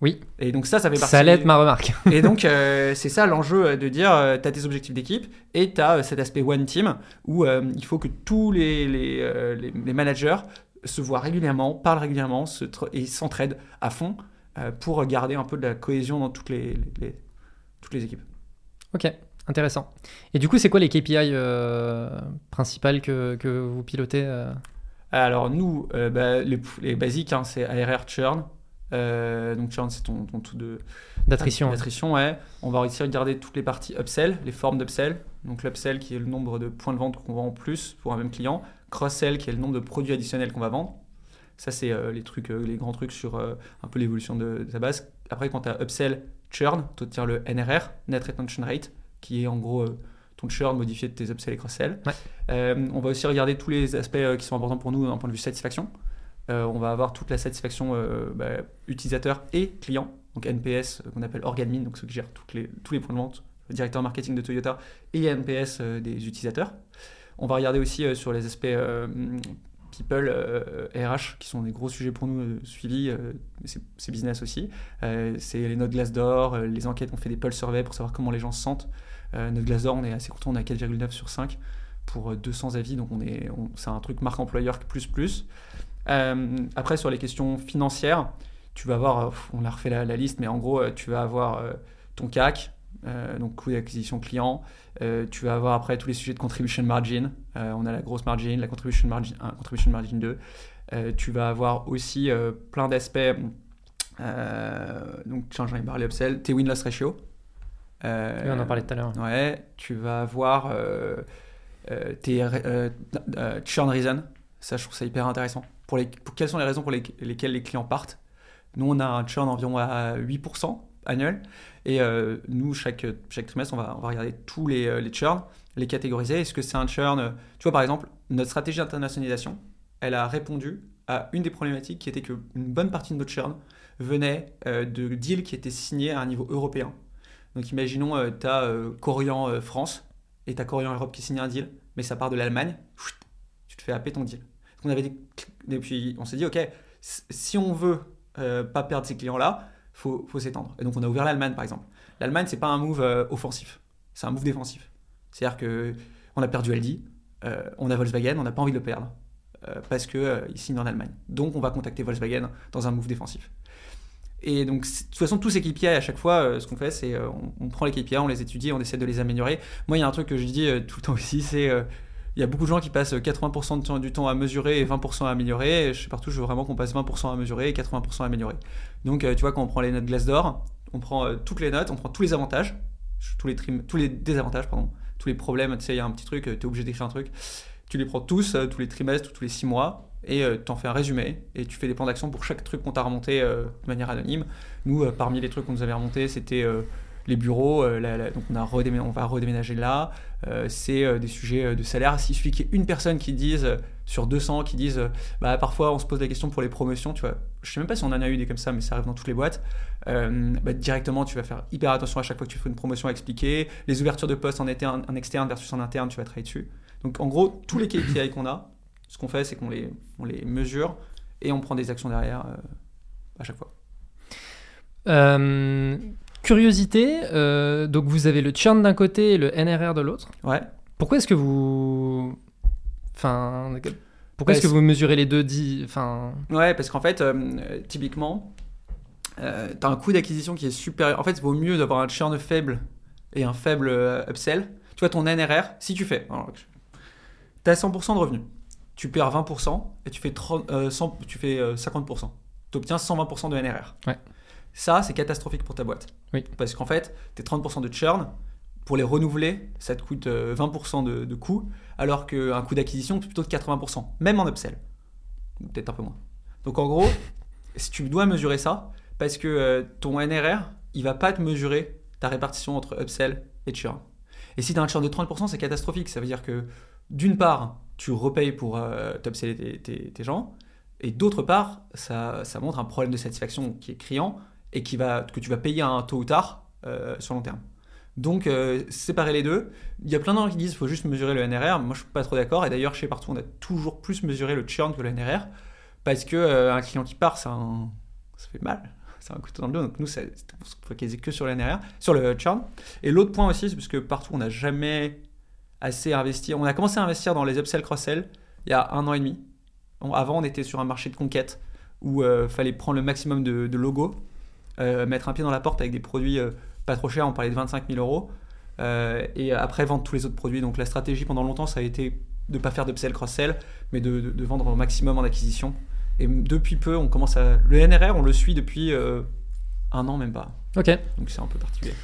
[SPEAKER 1] Oui.
[SPEAKER 2] et donc ça ça fait partie
[SPEAKER 1] Ça allait être ma remarque.
[SPEAKER 2] et donc, euh, c'est ça l'enjeu euh, de dire, tu as tes objectifs d'équipe et tu as cet aspect one team où euh, il faut que tous les, les, euh, les- les managers se voient régulièrement, parlent régulièrement se et s'entraident à fond euh, pour garder un peu de la cohésion dans toutes les, les- les- toutes les équipes.
[SPEAKER 1] Ok, intéressant. Et du coup, c'est quoi les KPI euh, principales que, que vous pilotez euh?
[SPEAKER 2] Alors, nous, euh, bah, les, les basiques, hein, c'est ARR churn. Euh, donc, churn, c'est ton, ton taux de,
[SPEAKER 1] d'attrition
[SPEAKER 2] L'attrition, ouais. On va aussi regarder toutes les parties upsell, les formes d'upsell. Donc l'upsell qui est le nombre de points de vente qu'on vend en plus pour un même client. Cross-sell qui est le nombre de produits additionnels qu'on va vendre. Ça, c'est euh, les trucs, les grands trucs sur un peu l'évolution de, ta base. Après, quand tu as upsell, churn, tu tires le NRR, Net Retention Rate, qui est en gros ton churn modifié de tes upsell et cross-sell.
[SPEAKER 1] Ouais.
[SPEAKER 2] Euh, on va aussi regarder tous les aspects euh, qui sont importants pour nous d'un point de vue satisfaction. Euh, on va avoir toute la satisfaction bah, utilisateur et client, donc NPS qu'on appelle Orgadmin, donc ceux qui gèrent toutes les, tous les points de vente, le directeur marketing de Toyota et NPS des utilisateurs. On va regarder aussi sur les aspects people, euh, RH, qui sont des gros sujets pour nous, euh, suivis, euh, c'est business aussi. C'est les notes Glassdoor, euh, les enquêtes, on fait des pulse surveys pour savoir comment les gens se sentent. Euh, notre Glassdoor, on est assez content, on a 4,9 sur 5 pour euh, 200 avis, donc on est, c'est un truc marque employeur plus plus. Euh, après, sur les questions financières, tu vas avoir, euh, on a refait la, liste, mais en gros, euh, tu vas avoir euh, ton CAC, euh, donc coût d'acquisition client. Euh, tu vas avoir après tous les sujets de contribution margin. Euh, on a la grosse margin, la contribution margin 1, contribution margin 2. Euh, tu vas avoir aussi euh, plein d'aspects. euh, donc, j'en ai parlé upsell, tes win-loss ratio. Euh,
[SPEAKER 1] Oui, on en parlait tout à l'heure.
[SPEAKER 2] Ouais, tu vas avoir euh, euh, tes churn reason. Ça, je trouve ça hyper intéressant. Pour les, pour, quelles sont les raisons pour les- lesquelles les clients partent? Nous, on a un churn environ à 8% annuel. Et nous, chaque, chaque trimestre, on va, on va regarder tous les, les churns, les catégoriser. Est-ce que c'est un churn Tu vois, par exemple, notre stratégie d'internationalisation, elle a répondu à une des problématiques qui était qu'une bonne partie de notre churn venait de deals qui étaient signés à un niveau européen. Donc imaginons, tu as Corian euh, France et tu as Corian Europe qui signe un deal, mais ça part de l'Allemagne, tu te fais happer ton deal. On avait des, on s'est dit, ok, si on veut euh, pas perdre ces clients-là, faut, faut s'étendre. Et donc on a ouvert l'Allemagne par exemple. L'Allemagne, c'est pas un move euh, offensif, c'est un move défensif. C'est-à-dire que on a perdu Aldi, euh, on a Volkswagen, on n'a pas envie de le perdre euh, parce que euh, ils signent en Allemagne. Donc on va contacter Volkswagen dans un move défensif. Et donc, de toute façon, tous ces KPI, à chaque fois, euh, ce qu'on fait, c'est euh, on, prend les KPI, on les étudie, on essaie de les améliorer. Moi, il y a un truc que je dis euh, tout le temps aussi, c'est il y a beaucoup de gens qui passent 80% du temps, à mesurer et 20% à améliorer. Je sais partout, je veux vraiment qu'on passe 20% à mesurer et 80% à améliorer. Donc, tu vois, quand on prend les notes Glassdoor, on prend toutes les notes, on prend tous les avantages, tous les, tous les désavantages, pardon, tous les problèmes. Tu sais, il y a un petit truc, tu es obligé d'écrire un truc. Tu les prends tous, tous les trimestres, tous les six mois, et tu en fais un résumé, et tu fais des plans d'action pour chaque truc qu'on t'a remonté euh, de manière anonyme. Nous, euh, parmi les trucs qu'on nous avait remontés, c'était euh, les bureaux. euh, la- la- donc, on, a redémé- on va redéménager là. Euh, c'est euh, des sujets euh, de salaire. S'il suffit qu'il y ait une personne qui dise, euh, sur 200, qui dise, euh, bah, parfois on se pose la question pour les promotions, tu vois. Je sais même pas si on en a eu des comme ça, mais ça arrive dans toutes les boîtes. Euh, bah, directement, tu vas faire hyper attention à chaque fois que tu fais une promotion à expliquer. Les ouvertures de poste en, interne, en externe versus en interne, tu vas travailler dessus. Donc, en gros, tous les <coughs> KPI qu'on a, ce qu'on fait, c'est qu'on les, on les mesure et on prend des actions derrière euh, à chaque fois.
[SPEAKER 1] Euh, curiosité, euh, donc vous avez le churn d'un côté et le NRR de l'autre.
[SPEAKER 2] Ouais.
[SPEAKER 1] Pourquoi est-ce que vous. Enfin. Pourquoi est-ce que vous mesurez les deux dits Enfin?
[SPEAKER 2] Ouais, parce qu'en fait, typiquement, tu as un coût d'acquisition qui est supérieur. En fait, il vaut mieux d'avoir un churn faible et un faible upsell. Tu vois, ton NRR, si tu fais. Tu as 100% de revenus. Tu perds 20% et tu fais, 30, euh, 100 tu fais euh, 50%. Tu obtiens 120% de NRR.
[SPEAKER 1] Ouais.
[SPEAKER 2] Ça, c'est catastrophique pour ta boîte.
[SPEAKER 1] Oui.
[SPEAKER 2] Parce qu'en fait, tes 30% de churn, pour les renouveler, ça te coûte euh, 20% de, de coût, alors qu'un coût d'acquisition, c'est plutôt de 80%, même en upsell. Ou Peut-être un peu moins. Donc en gros, si tu dois mesurer ça, parce que euh, ton NRR, il va pas te mesurer ta répartition entre upsell et churn. Et si tu as un churn de 30%, c'est catastrophique. Ça veut dire que d'une part, tu repayes pour euh, t'upseller tes, gens, et d'autre part, ça, ça montre un problème de satisfaction qui est criant et qui va, que tu vas payer un tôt ou tard euh, sur long terme. Donc, euh, séparer les deux. Il y a plein de gens qui disent qu'il faut juste mesurer le NRR. Moi, je suis pas trop d'accord. Et d'ailleurs, chez Partout, on a toujours plus mesuré le churn que le NRR. Parce que euh, un client qui part, ça, ça fait mal. <laughs> C'est un couteau dans le dos. Donc, nous, ça- pour se focaliser que sur le NRR, sur le churn. Et l'autre point aussi, c'est parce que Partout, on n'a jamais assez investi. On a commencé à investir dans les upsell cross-sell il y a un an et demi. On- avant, on était sur un marché de conquête où il fallait prendre le maximum de, de logos, euh, mettre un pied dans la porte avec des produits euh, pas trop chers. On parlait de 25 000 euros. euh, et après, vendre tous les autres produits. Donc, la stratégie pendant longtemps, ça a été de ne pas faire d'upsell cross-sell, mais de, de- de vendre au maximum en acquisition. Et depuis peu, on commence à. Le NRR, on le suit depuis euh, un an, même pas.
[SPEAKER 1] Ok.
[SPEAKER 2] Donc, c'est un peu particulier.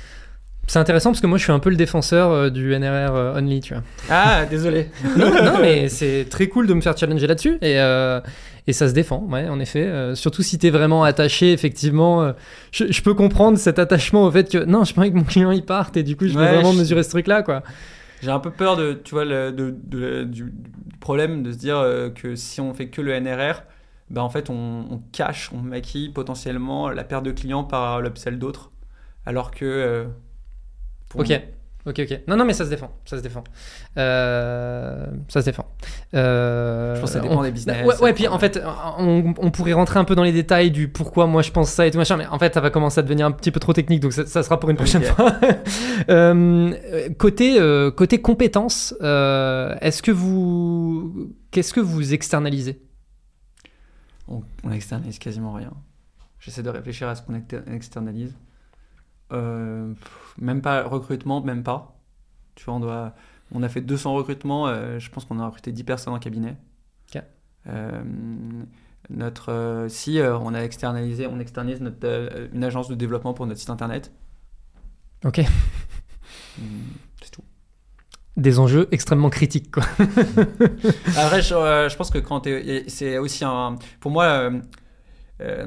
[SPEAKER 1] C'est intéressant parce que moi je suis un peu le défenseur euh, du NRR euh, only, tu vois.
[SPEAKER 2] Ah, désolé. <laughs>
[SPEAKER 1] non, non, mais c'est très cool de me faire challenger là-dessus et, euh, et ça se défend, ouais, en effet. Surtout si t'es vraiment attaché, effectivement. je, je peux comprendre cet attachement au fait que non, je pas envie que mon client il parte et du coup je veux vraiment
[SPEAKER 2] je-
[SPEAKER 1] mesurer ce truc-là, quoi.
[SPEAKER 2] J'ai un peu peur de, tu vois, le- de, de- du, problème de se dire que si on fait que le NRR, ben en fait on, on cache, on maquille potentiellement la perte de clients par l'upsell d'autres, alors que
[SPEAKER 1] Ok. Ok, ok. Non, non, mais ça se défend. Ça se défend. Euh, ça se défend. Euh,
[SPEAKER 2] Je pense que ça dépend
[SPEAKER 1] on-
[SPEAKER 2] des business,
[SPEAKER 1] Ouais, ouais puis en fait, on, on pourrait rentrer un peu dans les détails du pourquoi moi je pense ça et tout machin, mais en fait, ça va commencer à devenir un petit peu trop technique, donc ça, ça sera pour une prochaine fois. <laughs> Euh, côté, côté compétences, est-ce que vous. Qu'est-ce que vous externalisez?
[SPEAKER 2] On, on externalise quasiment rien. J'essaie de réfléchir à ce qu'on exter- externalise. Euh, pff, même pas recrutement, même pas. Tu vois, on doit, on a fait 200 recrutements. euh, je pense qu'on a recruté 10 personnes en cabinet.
[SPEAKER 1] Ok.
[SPEAKER 2] Euh, notre, euh, si on a externalisé, on externalise notre, une agence de développement pour notre site internet.
[SPEAKER 1] Ok.
[SPEAKER 2] Hum, C'est tout.
[SPEAKER 1] Des enjeux extrêmement critiques, quoi. <laughs>
[SPEAKER 2] Après, je, euh, je pense que quand c'est aussi un. Pour moi, euh, euh,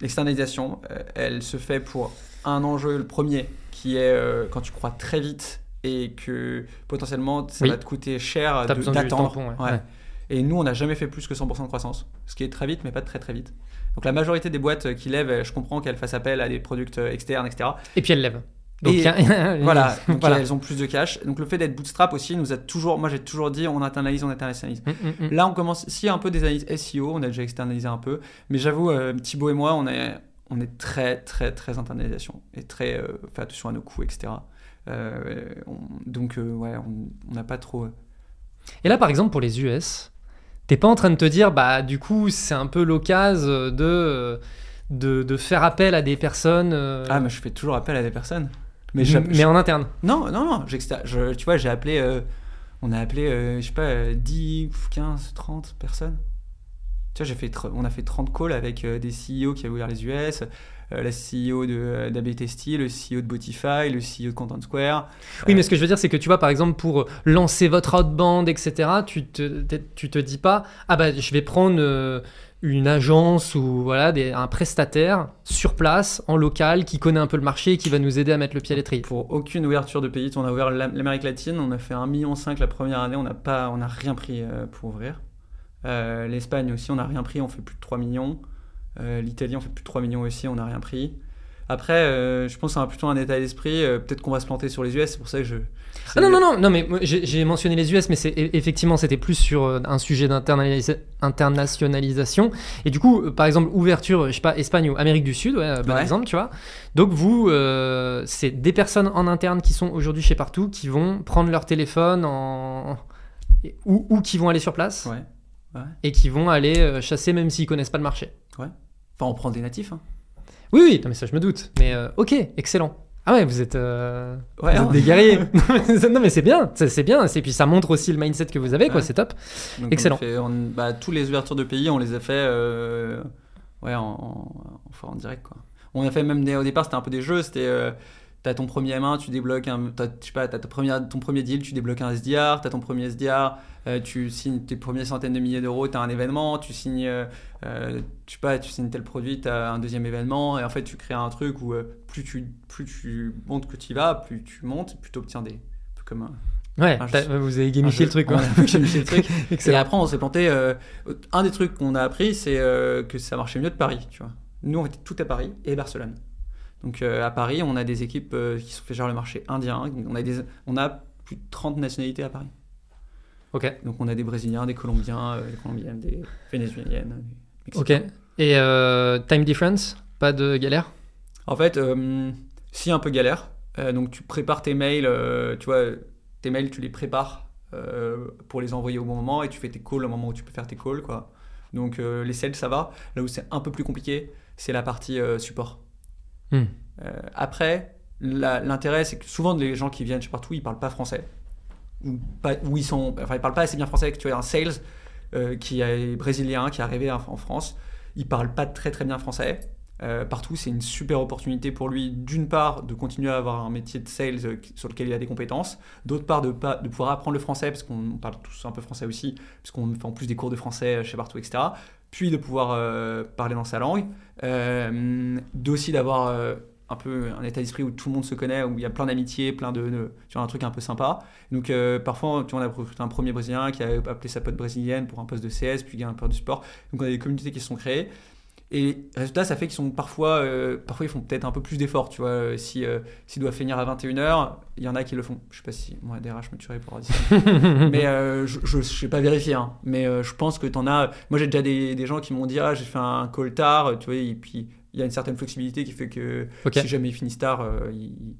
[SPEAKER 2] l'externalisation, elle se fait pour un enjeu, le premier, qui est euh, quand tu crois très vite et que potentiellement ça
[SPEAKER 1] Oui.
[SPEAKER 2] va te coûter cher d'attendre.
[SPEAKER 1] ouais.
[SPEAKER 2] Ouais.
[SPEAKER 1] Ouais.
[SPEAKER 2] Et nous, on n'a jamais fait plus que 100% de croissance, ce qui est très vite, mais pas très très vite. Donc la majorité des boîtes qui lèvent, euh, je comprends qu'elles fassent appel à des produits externes, etc.
[SPEAKER 1] Et puis elle lève. Donc,
[SPEAKER 2] Et- <laughs> <laughs> Voilà, donc
[SPEAKER 1] Voilà.
[SPEAKER 2] elles ont plus de cash. Donc le fait d'être bootstrap aussi nous a toujours, moi j'ai toujours dit, on internalise, on internalise.
[SPEAKER 1] Mm, mm, mm.
[SPEAKER 2] Là, on commence. S'il y a un peu des analyses SEO, on a déjà externalisé un peu. Mais j'avoue, euh, Thibaut et moi, on est, on est très, très, très internalisation. Et très. euh, fait attention à nos coûts, etc. Euh, on- donc, euh, ouais, on n'a pas trop. euh,
[SPEAKER 1] Et là, par exemple, pour les US, t'es pas en train de te dire, bah, du coup, c'est un peu l'occasion de, de, de faire appel à des personnes.
[SPEAKER 2] Ah, mais je fais toujours appel à des personnes. Mais,
[SPEAKER 1] mais, en interne.
[SPEAKER 2] Non, non, non. je- tu vois, j'ai appelé. on a appelé, je sais pas, euh, 10, 15, 30 personnes. Tu vois, j'ai fait, on a fait 30 calls avec euh, des CEO qui avaient ouvert les US, euh, la CEO de euh, d'AB Testy, le CEO de Botify, le CEO de Content Square.
[SPEAKER 1] Oui, mais ce que je veux dire, c'est que tu vois, par exemple, pour lancer votre outbound, etc., tu te, tu te dis pas, ah bah, je vais prendre euh, une agence ou voilà, des, un prestataire sur place, en local, qui connaît un peu le marché et qui va nous aider à mettre le pied à l'étrier.
[SPEAKER 2] Pour aucune ouverture de pays, on a ouvert l'Am- l'Amérique latine, on a fait 1,5 million la première année, on n'a pas, on n'a rien pris pour ouvrir. Euh, L'Espagne aussi, on n'a rien pris, on fait plus de 3 millions. Euh, L'Italie, on fait plus de 3 millions aussi, on n'a rien pris. Après, euh, je pense que c'est plutôt un état d'esprit. euh, Peut-être qu'on va se planter sur les US, c'est pour ça que je.
[SPEAKER 1] Ah non, non, non, non, mais j'ai mentionné les US, mais c'est e- effectivement, c'était plus sur un sujet d'internalisa- internationalisation. Et du coup, par exemple, ouverture, je sais pas, Espagne ou Amérique du Sud, ouais,
[SPEAKER 2] Ouais.
[SPEAKER 1] exemple, tu vois. Donc, vous, euh, c'est des personnes en interne qui sont aujourd'hui chez Partout qui vont prendre leur téléphone en... ou, ou qui vont aller sur place
[SPEAKER 2] Ouais.
[SPEAKER 1] Et qui vont aller euh, chasser même s'ils connaissent pas le marché.
[SPEAKER 2] Enfin, on prend des natifs. hein.
[SPEAKER 1] Oui, oui, non, mais ça, je me doute. Mais euh, ok, excellent. Ah ouais, vous êtes, euh,
[SPEAKER 2] Ouais,
[SPEAKER 1] vous êtes
[SPEAKER 2] hein.
[SPEAKER 1] des guerriers. <laughs> non mais c'est bien, c'est bien. Et puis ça montre aussi le mindset que vous avez, quoi.
[SPEAKER 2] Ouais.
[SPEAKER 1] C'est top.
[SPEAKER 2] Donc, on
[SPEAKER 1] Excellent.
[SPEAKER 2] fait- on- bah, tous les ouvertures de pays, on les a fait euh, ouais, en, en, direct. Quoi. On a fait même des, au départ, c'était un peu des jeux. C'était t'as ton premier M1, tu débloques un, je sais pas, t'as ta première, ton premier deal, tu débloques un SDR. T'as ton premier SDR, euh, tu signes tes premières centaines de milliers d'euros, t'as un événement, tu signes, euh, euh, je sais pas, tu signes tel produit, t'as un deuxième événement, et en fait tu crées un truc où plus tu, plus tu montes que tu y vas, plus tu montes, plus tu obtiens des, comme un,
[SPEAKER 1] Ouais, vous avez gamifié le truc,
[SPEAKER 2] On
[SPEAKER 1] quoi.
[SPEAKER 2] a gamifié le truc. Et après, on s'est planté. euh, un des trucs qu'on a appris, c'est euh, que ça marchait mieux de Paris. Tu vois. Nous, on était tout à Paris et Barcelone. Donc euh, à Paris, on a des équipes qui sont fait genre le marché indien. On a, des, on a plus de 30 nationalités à Paris.
[SPEAKER 1] Ok.
[SPEAKER 2] Donc on a des Brésiliens, des Colombiens, euh, des Colombiennes, des Vénézuéliennes. des
[SPEAKER 1] Ok. Et euh, time difference, pas de galère?
[SPEAKER 2] En fait, euh, si un peu galère. Donc tu prépares tes mails, tu vois, tes mails, tu les prépares pour les envoyer au bon moment et tu fais tes calls au moment où tu peux faire tes calls, quoi. Donc euh, les sales, ça va. Là où c'est un peu plus compliqué, c'est la partie euh, support.
[SPEAKER 1] Hmm.
[SPEAKER 2] Euh, après, l'intérêt, c'est que souvent les gens qui viennent chez partout, ils parlent pas français. Ou ils sont, enfin, ils parlent pas assez bien français. Tu as un sales euh, qui est brésilien, qui est arrivé en France, il parle pas très très bien français. Euh, partout, c'est une super opportunité pour lui, d'une part, de continuer à avoir un métier de sales euh, sur lequel il a des compétences, d'autre part, de, pas, de pouvoir apprendre le français, parce qu'on parle tous un peu français aussi, puisqu'on fait en plus des cours de français chez partout, etc. Puis de pouvoir parler dans sa langue, d'aussi d'avoir un peu un état d'esprit où tout le monde se connaît, où il y a plein d'amitiés, plein de, de- tu vois, un truc un peu sympa. Donc euh, parfois, tu vois, on a recruté un premier Brésilien qui a appelé sa pote brésilienne pour un poste de CS, puis il a un peu du sport. Donc on a des communautés qui se sont créées. Et résultat, ça fait qu'ils sont parfois, euh, parfois ils font peut-être un peu plus d'efforts, tu vois. Euh, Si euh, s'ils doivent finir à 21h, il y en a qui le font. Je sais pas si moi DRH me tuerait pour dire ça. <laughs> mais euh, je, je sais pas vérifier, hein. mais je pense que t'en as. Moi, j'ai déjà des, des gens qui m'ont dit ah j'ai fait un call tard, tu vois, et puis il y a une certaine flexibilité qui fait que si jamais ils finissent tard, euh, ils,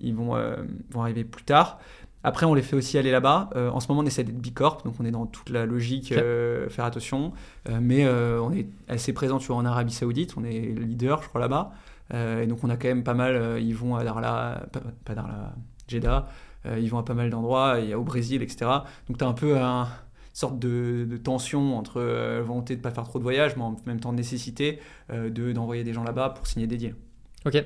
[SPEAKER 2] ils vont, euh, vont arriver plus tard. Après, on les fait aussi aller là-bas. Euh, en ce moment, on essaie d'être bicorp, donc on est dans toute la logique, euh, faire attention. Euh, mais on est assez présent, tu vois, en Arabie Saoudite, on est leader, je crois, là-bas. Et donc, on a quand même pas mal. ils vont à Darla, pas, pas Darla, Jeddah. ils vont à pas mal d'endroits, il y a au Brésil, etc. Donc, tu as un peu un sorte de, de tension entre euh, volonté de pas faire trop de voyages, mais en même temps nécessité euh, de d'envoyer des gens là-bas pour signer des deals.
[SPEAKER 1] Ok.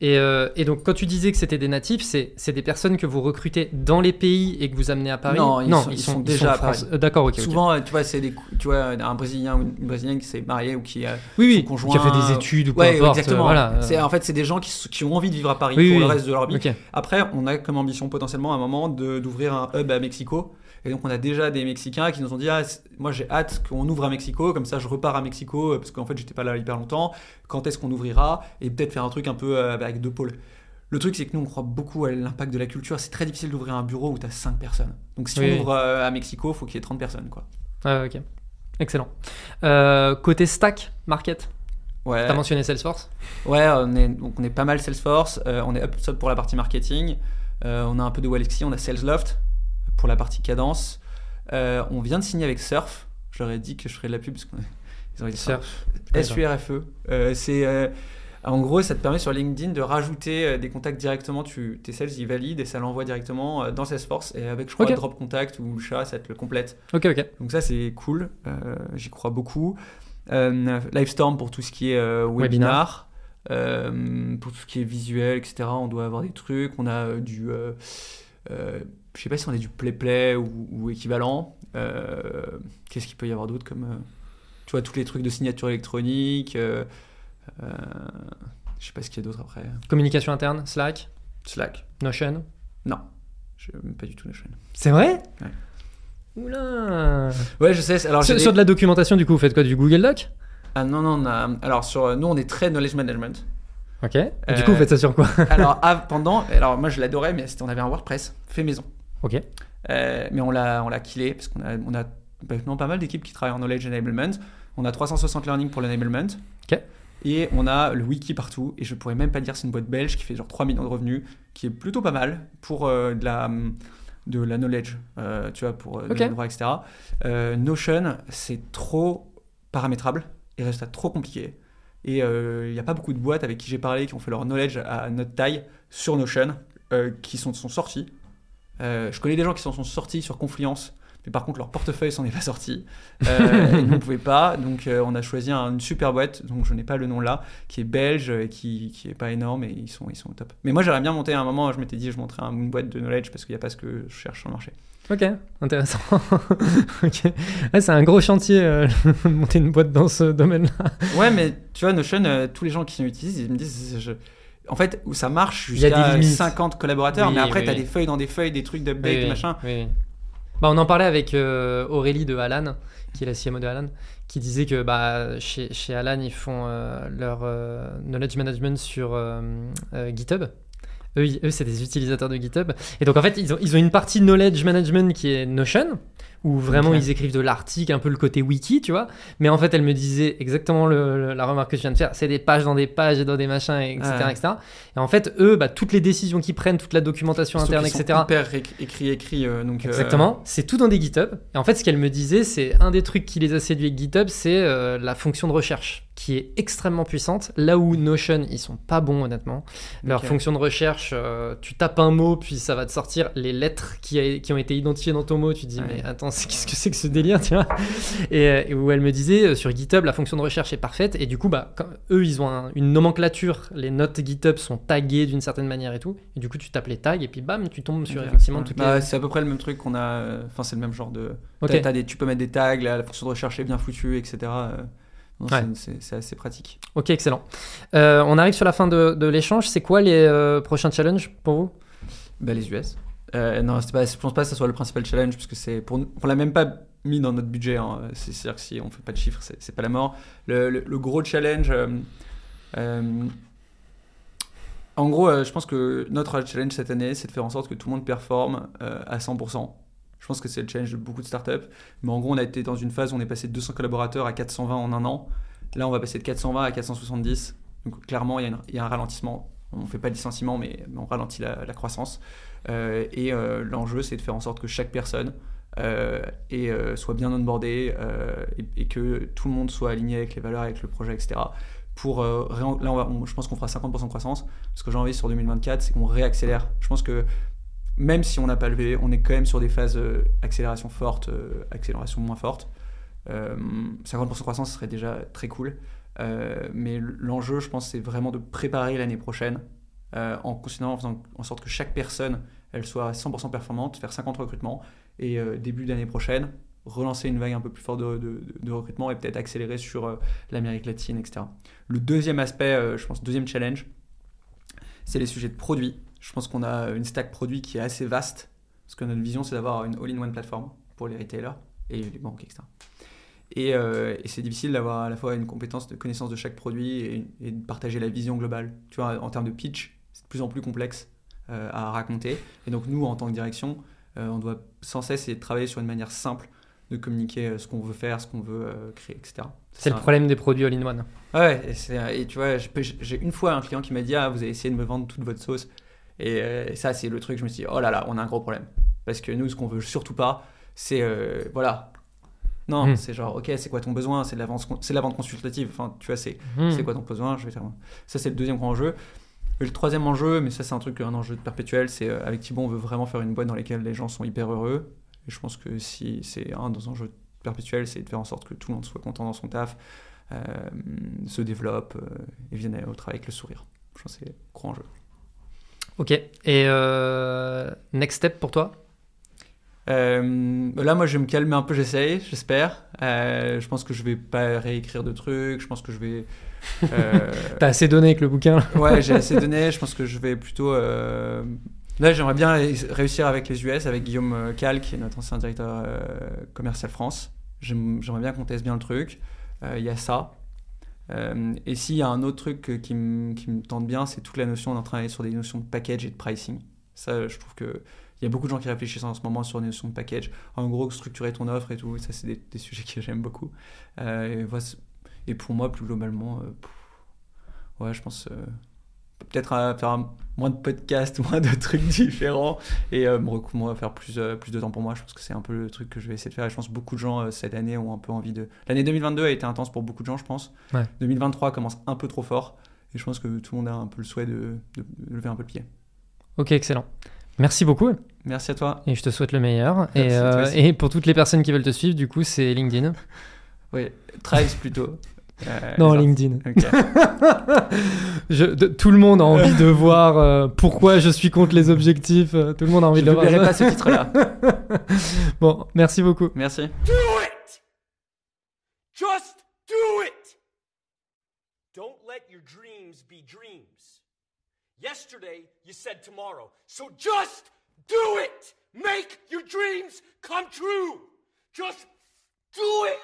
[SPEAKER 1] Et, euh, et donc, quand tu disais que c'était des natifs, c'est c'est des personnes que vous recrutez dans les pays et que vous amenez à Paris?
[SPEAKER 2] Non, ils sont- ils sont déjà à Paris.
[SPEAKER 1] euh, D'accord, ok.
[SPEAKER 2] Souvent, euh, tu vois, c'est des, tu vois, un Brésilien ou une Brésilienne qui s'est marié ou qui a
[SPEAKER 1] oui, oui,
[SPEAKER 2] son conjoint-
[SPEAKER 1] qui a fait des études ou peu
[SPEAKER 2] Ouais,
[SPEAKER 1] importe.
[SPEAKER 2] exactement.
[SPEAKER 1] Voilà.
[SPEAKER 2] C'est en fait c'est des gens qui, qui ont envie de vivre à Paris
[SPEAKER 1] Oui,
[SPEAKER 2] pour le reste de leur vie.
[SPEAKER 1] Ok.
[SPEAKER 2] Après, on a comme ambition potentiellement à un moment de- d'ouvrir un hub à Mexico. Et donc on a déjà des Mexicains qui nous ont dit ah, moi j'ai hâte qu'on ouvre à Mexico, comme ça je repars à Mexico euh, parce qu'en fait j'étais pas là hyper longtemps. Quand est-ce qu'on ouvrira? Et peut-être faire un truc un peu euh, avec deux pôles. Le truc c'est que nous on croit beaucoup à l'impact de la culture. C'est très difficile d'ouvrir un bureau où tu as 5 personnes. Donc si
[SPEAKER 1] Oui.
[SPEAKER 2] on ouvre euh, à Mexico, faut qu'il y ait 30 personnes quoi.
[SPEAKER 1] Ouais, ok. Excellent. Euh, côté stack, market,
[SPEAKER 2] Ouais.
[SPEAKER 1] t'as mentionné Salesforce.
[SPEAKER 2] Ouais, on est, donc on est pas mal Salesforce, euh, on est HubSpot pour la partie marketing, euh, on a un peu de Walexi, on a Salesloft pour la partie cadence. Euh, on vient de signer avec Surf, j'aurais dit que je ferais de la pub parce qu'ils <laughs> ont
[SPEAKER 1] Surf.
[SPEAKER 2] S-U-R-F-E. Euh, c'est, euh, en gros, ça te permet sur LinkedIn de rajouter des contacts directement. Tu, tes sales, ils valident et ça l'envoie directement dans Salesforce. Et avec, je crois,
[SPEAKER 1] Ok.
[SPEAKER 2] Drop Contact ou chat, ça te le complète.
[SPEAKER 1] Ok, ok.
[SPEAKER 2] Donc ça c'est cool, j'y crois beaucoup. Livestorm pour tout ce qui est webinar, Euh, pour tout ce qui est visuel, etc. On doit avoir des trucs. On a du, je sais pas si on a du play play ou, ou équivalent. Euh, Qu'est-ce qu'il peut y avoir d'autre comme, euh, tu vois, tous les trucs de signature électronique. Euh, euh, je sais pas ce qu'il y a d'autre après.
[SPEAKER 1] Communication interne, Slack,
[SPEAKER 2] Slack.
[SPEAKER 1] Notion?
[SPEAKER 2] Non, je pas du tout Notion.
[SPEAKER 1] C'est vrai?
[SPEAKER 2] Ouais.
[SPEAKER 1] Oula.
[SPEAKER 2] Ouais, je sais. Alors
[SPEAKER 1] Sur,
[SPEAKER 2] des-
[SPEAKER 1] sur de la documentation, du coup, vous faites quoi Du Google Doc?
[SPEAKER 2] Ah non non, on a- alors sur nous on est très knowledge management.
[SPEAKER 1] Ok. Et Du coup, vous faites ça sur quoi?
[SPEAKER 2] Alors pendant, alors moi je l'adorais, mais on avait un WordPress fait maison.
[SPEAKER 1] Ok.
[SPEAKER 2] Euh, mais on l'a, on l'a killé parce qu'on a, on a maintenant pas mal d'équipes qui travaillent en knowledge enablement. On a 360 learning pour l'enablement.
[SPEAKER 1] Ok.
[SPEAKER 2] Et on a le wiki partout. Et je pourrais même pas dire c'est une boîte belge qui fait genre 3 millions de revenus, qui est plutôt pas mal pour euh, de la de la knowledge, euh, tu vois, pour euh,
[SPEAKER 1] Ok.
[SPEAKER 2] le droit, etc. Notion, c'est trop paramétrable et reste trop compliqué. Et il n'y a pas beaucoup de boîtes avec qui j'ai parlé qui ont fait leur knowledge à notre taille sur Notion, qui sont, sont sortis. je connais des gens qui s'en sont sortis sur Confluence mais par contre, leur portefeuille s'en est pas sorti. Euh, ils ne pouvaient pas. Donc, euh, on a choisi une super boîte, donc je n'ai pas le nom là, qui est belge, et qui, qui est pas énorme, et ils sont, ils sont au top. Mais moi, j'aurais bien monté à un moment, je m'étais dit, je montrerai une boîte de knowledge parce qu'il n'y a pas ce que je cherche sur le marché.
[SPEAKER 1] Ok, intéressant. <laughs> ok. c'est un gros chantier, euh, <laughs> monter une boîte dans ce domaine-là.
[SPEAKER 2] ouais, mais tu vois, Notion, euh, tous les gens qui l'utilisent, ils me disent. Je... En fait, où ça marche jusqu'à 50 collaborateurs, mais après, tu as des feuilles dans des feuilles, des trucs d'update, oui, machin.
[SPEAKER 1] Bah, on en parlait avec euh, Aurélie de Alan, qui est la CMO de Alan, qui disait que bah, chez, chez Alan, ils font euh, leur euh, knowledge management sur GitHub. Eux, eux c'est des utilisateurs de GitHub. Et donc, en fait, ils ont, ils ont une partie knowledge management qui est Notion, où vraiment ils écrivent de l'article, un peu le côté wiki, tu vois. Mais en fait, elle me disait exactement la remarque que je viens de faire c'est des pages dans des pages et dans des machins, etc. etc. Et en fait, eux, bah, toutes les décisions qu'ils prennent, toute la documentation interne, etc.
[SPEAKER 2] Hyper écrit, écrit. Euh, donc,
[SPEAKER 1] euh, exactement, c'est tout dans des GitHub. Et en fait, ce qu'elle me disait, c'est un des trucs qui les a séduits avec GitHub, c'est euh, la fonction de recherche qui est extrêmement puissante. Là où Notion, ils sont pas bons honnêtement. Leur fonction de recherche, euh, tu tapes un mot, puis ça va te sortir les lettres qui, qui ont été identifiées dans ton mot. Tu te dis, mais attends, qu'est-ce que c'est que ce délire, tu vois euh, et, où elle me disait, euh, sur GitHub, la fonction de recherche est parfaite. Et du coup, bah, eux, ils ont une nomenclature. Les notes GitHub sont taguées d'une certaine manière et tout. Et du coup, tu tapes les tags et puis bam, tu tombes sur effectivement toutes
[SPEAKER 2] bah, C'est à peu près le même truc qu'on a. Enfin, c'est le même genre de. des, tu peux mettre des tags, la fonction de recherche est bien foutue, etc. C'est assez pratique.
[SPEAKER 1] Ok, excellent. Euh, on arrive sur la fin de, l'échange. C'est quoi les euh, prochains challenges pour vous?
[SPEAKER 2] Bah, Les US. Euh, non, pas, je pense pas que ce soit le principal challenge, puisque c'est pour on l'a même pas mis dans notre budget. Hein. C'est-à-dire que si on fait pas de chiffres, c'est pas la mort. Le, gros challenge. en gros, je pense que notre challenge cette année, c'est de faire en sorte que tout le monde performe à 100%. Je pense que c'est le challenge de beaucoup de startups. Mais en gros, on a été dans une phase où on est passé de 200 collaborateurs à 420 en un an. Là, on va passer de 420 à 470. Donc clairement, il y, a, un ralentissement. On ne fait pas de licenciement, mais, on ralentit la, croissance. Euh, et euh, l'enjeu, c'est de faire en sorte que chaque personne euh, soit bien onboardée et, et, que tout le monde soit aligné avec les valeurs, avec le projet, etc. Pour, là, je pense qu'on fera 50% de croissance. Ce que j'ai envie sur 2024, c'est qu'on réaccélère. Je pense que même si on n'a pas levé, on est quand même sur des phases euh, accélération forte, euh, accélération moins forte. 50% euh, de croissance serait déjà très cool. mais l'enjeu, je pense, c'est vraiment de préparer l'année prochaine en considérant, en faisant en sorte que chaque personne, elle soit 100% performante, faire 50 recrutements et début d'année prochaine, relancer une vague un peu plus forte de, recrutement et peut-être accélérer sur l'Amérique latine, etc. Le deuxième aspect, je pense, deuxième challenge, c'est les sujets de produits. Je pense qu'on a une stack produit qui est assez vaste, parce que notre vision, c'est d'avoir une all-in-one plateforme pour les retailers et les banques, etc. Euh, et, c'est difficile d'avoir à la fois une compétence de connaissance de chaque produit et, de partager la vision globale. Tu vois, en termes de pitch, c'est de plus en plus complexe euh, à raconter. Et donc, nous, en tant que direction, euh, on doit sans cesse essayer de travailler sur une manière simple de communiquer ce qu'on veut faire, ce qu'on veut créer, etc.
[SPEAKER 1] C'est le problème des produits all-in-one.
[SPEAKER 2] Ouais, et, et, tu vois, j'ai une fois un client qui m'a dit Ah, vous avez essayé de me vendre toute votre sauce. Euh, et, ça, c'est le truc, je me suis dit, oh là là, on a un gros problème. Parce que nous, ce qu'on veut surtout pas, c'est. Euh, voilà. Non, hmm. c'est genre, ok, c'est quoi ton besoin? C'est la, vente, la vente consultative. Enfin, tu vois, c'est c'est quoi ton besoin? Je vais faire. Ça, c'est le deuxième grand enjeu. Le troisième enjeu, mais ça, c'est un truc, un enjeu perpétuel, c'est euh, avec Thibaut, on veut vraiment faire une boîte dans laquelle les gens sont hyper heureux. Et je pense que si c'est un des enjeux perpétuels, c'est de faire en sorte que tout le monde soit content dans son taf, se développe et vienne au travail avec le sourire. Je pense que c'est un gros enjeu.
[SPEAKER 1] Ok. Et euh, next step pour toi?
[SPEAKER 2] Euh, là, moi, je vais me calmer un peu, j'essaye, j'espère. Euh, je pense que je vais pas réécrire de trucs. Je pense que je vais.
[SPEAKER 1] T'as assez donné avec le bouquin
[SPEAKER 2] Ouais, j'ai <laughs> assez donné. Je pense que je vais plutôt. Là, j'aimerais bien réussir avec les US, avec Guillaume Cal, qui est notre ancien directeur commercial France. J'aimerais bien qu'on teste bien le truc. Il y a ça. Euh, et s'il y a un autre truc qui, me, tente bien, c'est toute la notion d'en travailler sur des notions de package et de pricing. Ça, je trouve que il y a beaucoup de gens qui réfléchissent en ce moment sur les notions de package. En gros, structurer ton offre et tout, ça, c'est des, sujets que j'aime beaucoup. Euh, et, pour moi, plus globalement, euh, ouais, je pense peut-être euh, faire moins de podcasts, <laughs> moins de trucs différents et euh, me faire plus, euh, plus de temps pour moi. Je pense que c'est un peu le truc que je vais essayer de faire. Et je pense que beaucoup de gens euh, cette année ont un peu envie de. L'année 2022 a été intense pour beaucoup de gens, je pense.
[SPEAKER 1] Ouais.
[SPEAKER 2] 2023 commence un peu trop fort et je pense que tout le monde a un peu le souhait de, de- de lever un peu le pied.
[SPEAKER 1] Ok, excellent. Merci beaucoup
[SPEAKER 2] Merci à toi.
[SPEAKER 1] et je te souhaite le meilleur. Euh, et pour toutes les personnes qui veulent te suivre, du coup, c'est LinkedIn. <laughs>
[SPEAKER 2] Oui, Thrives plutôt. Euh,
[SPEAKER 1] Non, LinkedIn.
[SPEAKER 2] Ok. <laughs>
[SPEAKER 1] Je- de- tout le monde a envie de voir euh, pourquoi je suis contre les objectifs. euh, tout le monde a envie
[SPEAKER 2] Je
[SPEAKER 1] de
[SPEAKER 2] ne
[SPEAKER 1] le
[SPEAKER 2] verrai
[SPEAKER 1] voir.
[SPEAKER 2] pas ce titre-là. <laughs>
[SPEAKER 1] bon, merci beaucoup.
[SPEAKER 2] Merci.
[SPEAKER 3] Do it! Just do it! Don't let your dreams be dreams. Yesterday, you said tomorrow. So just do it! Make your dreams come true! Just do it!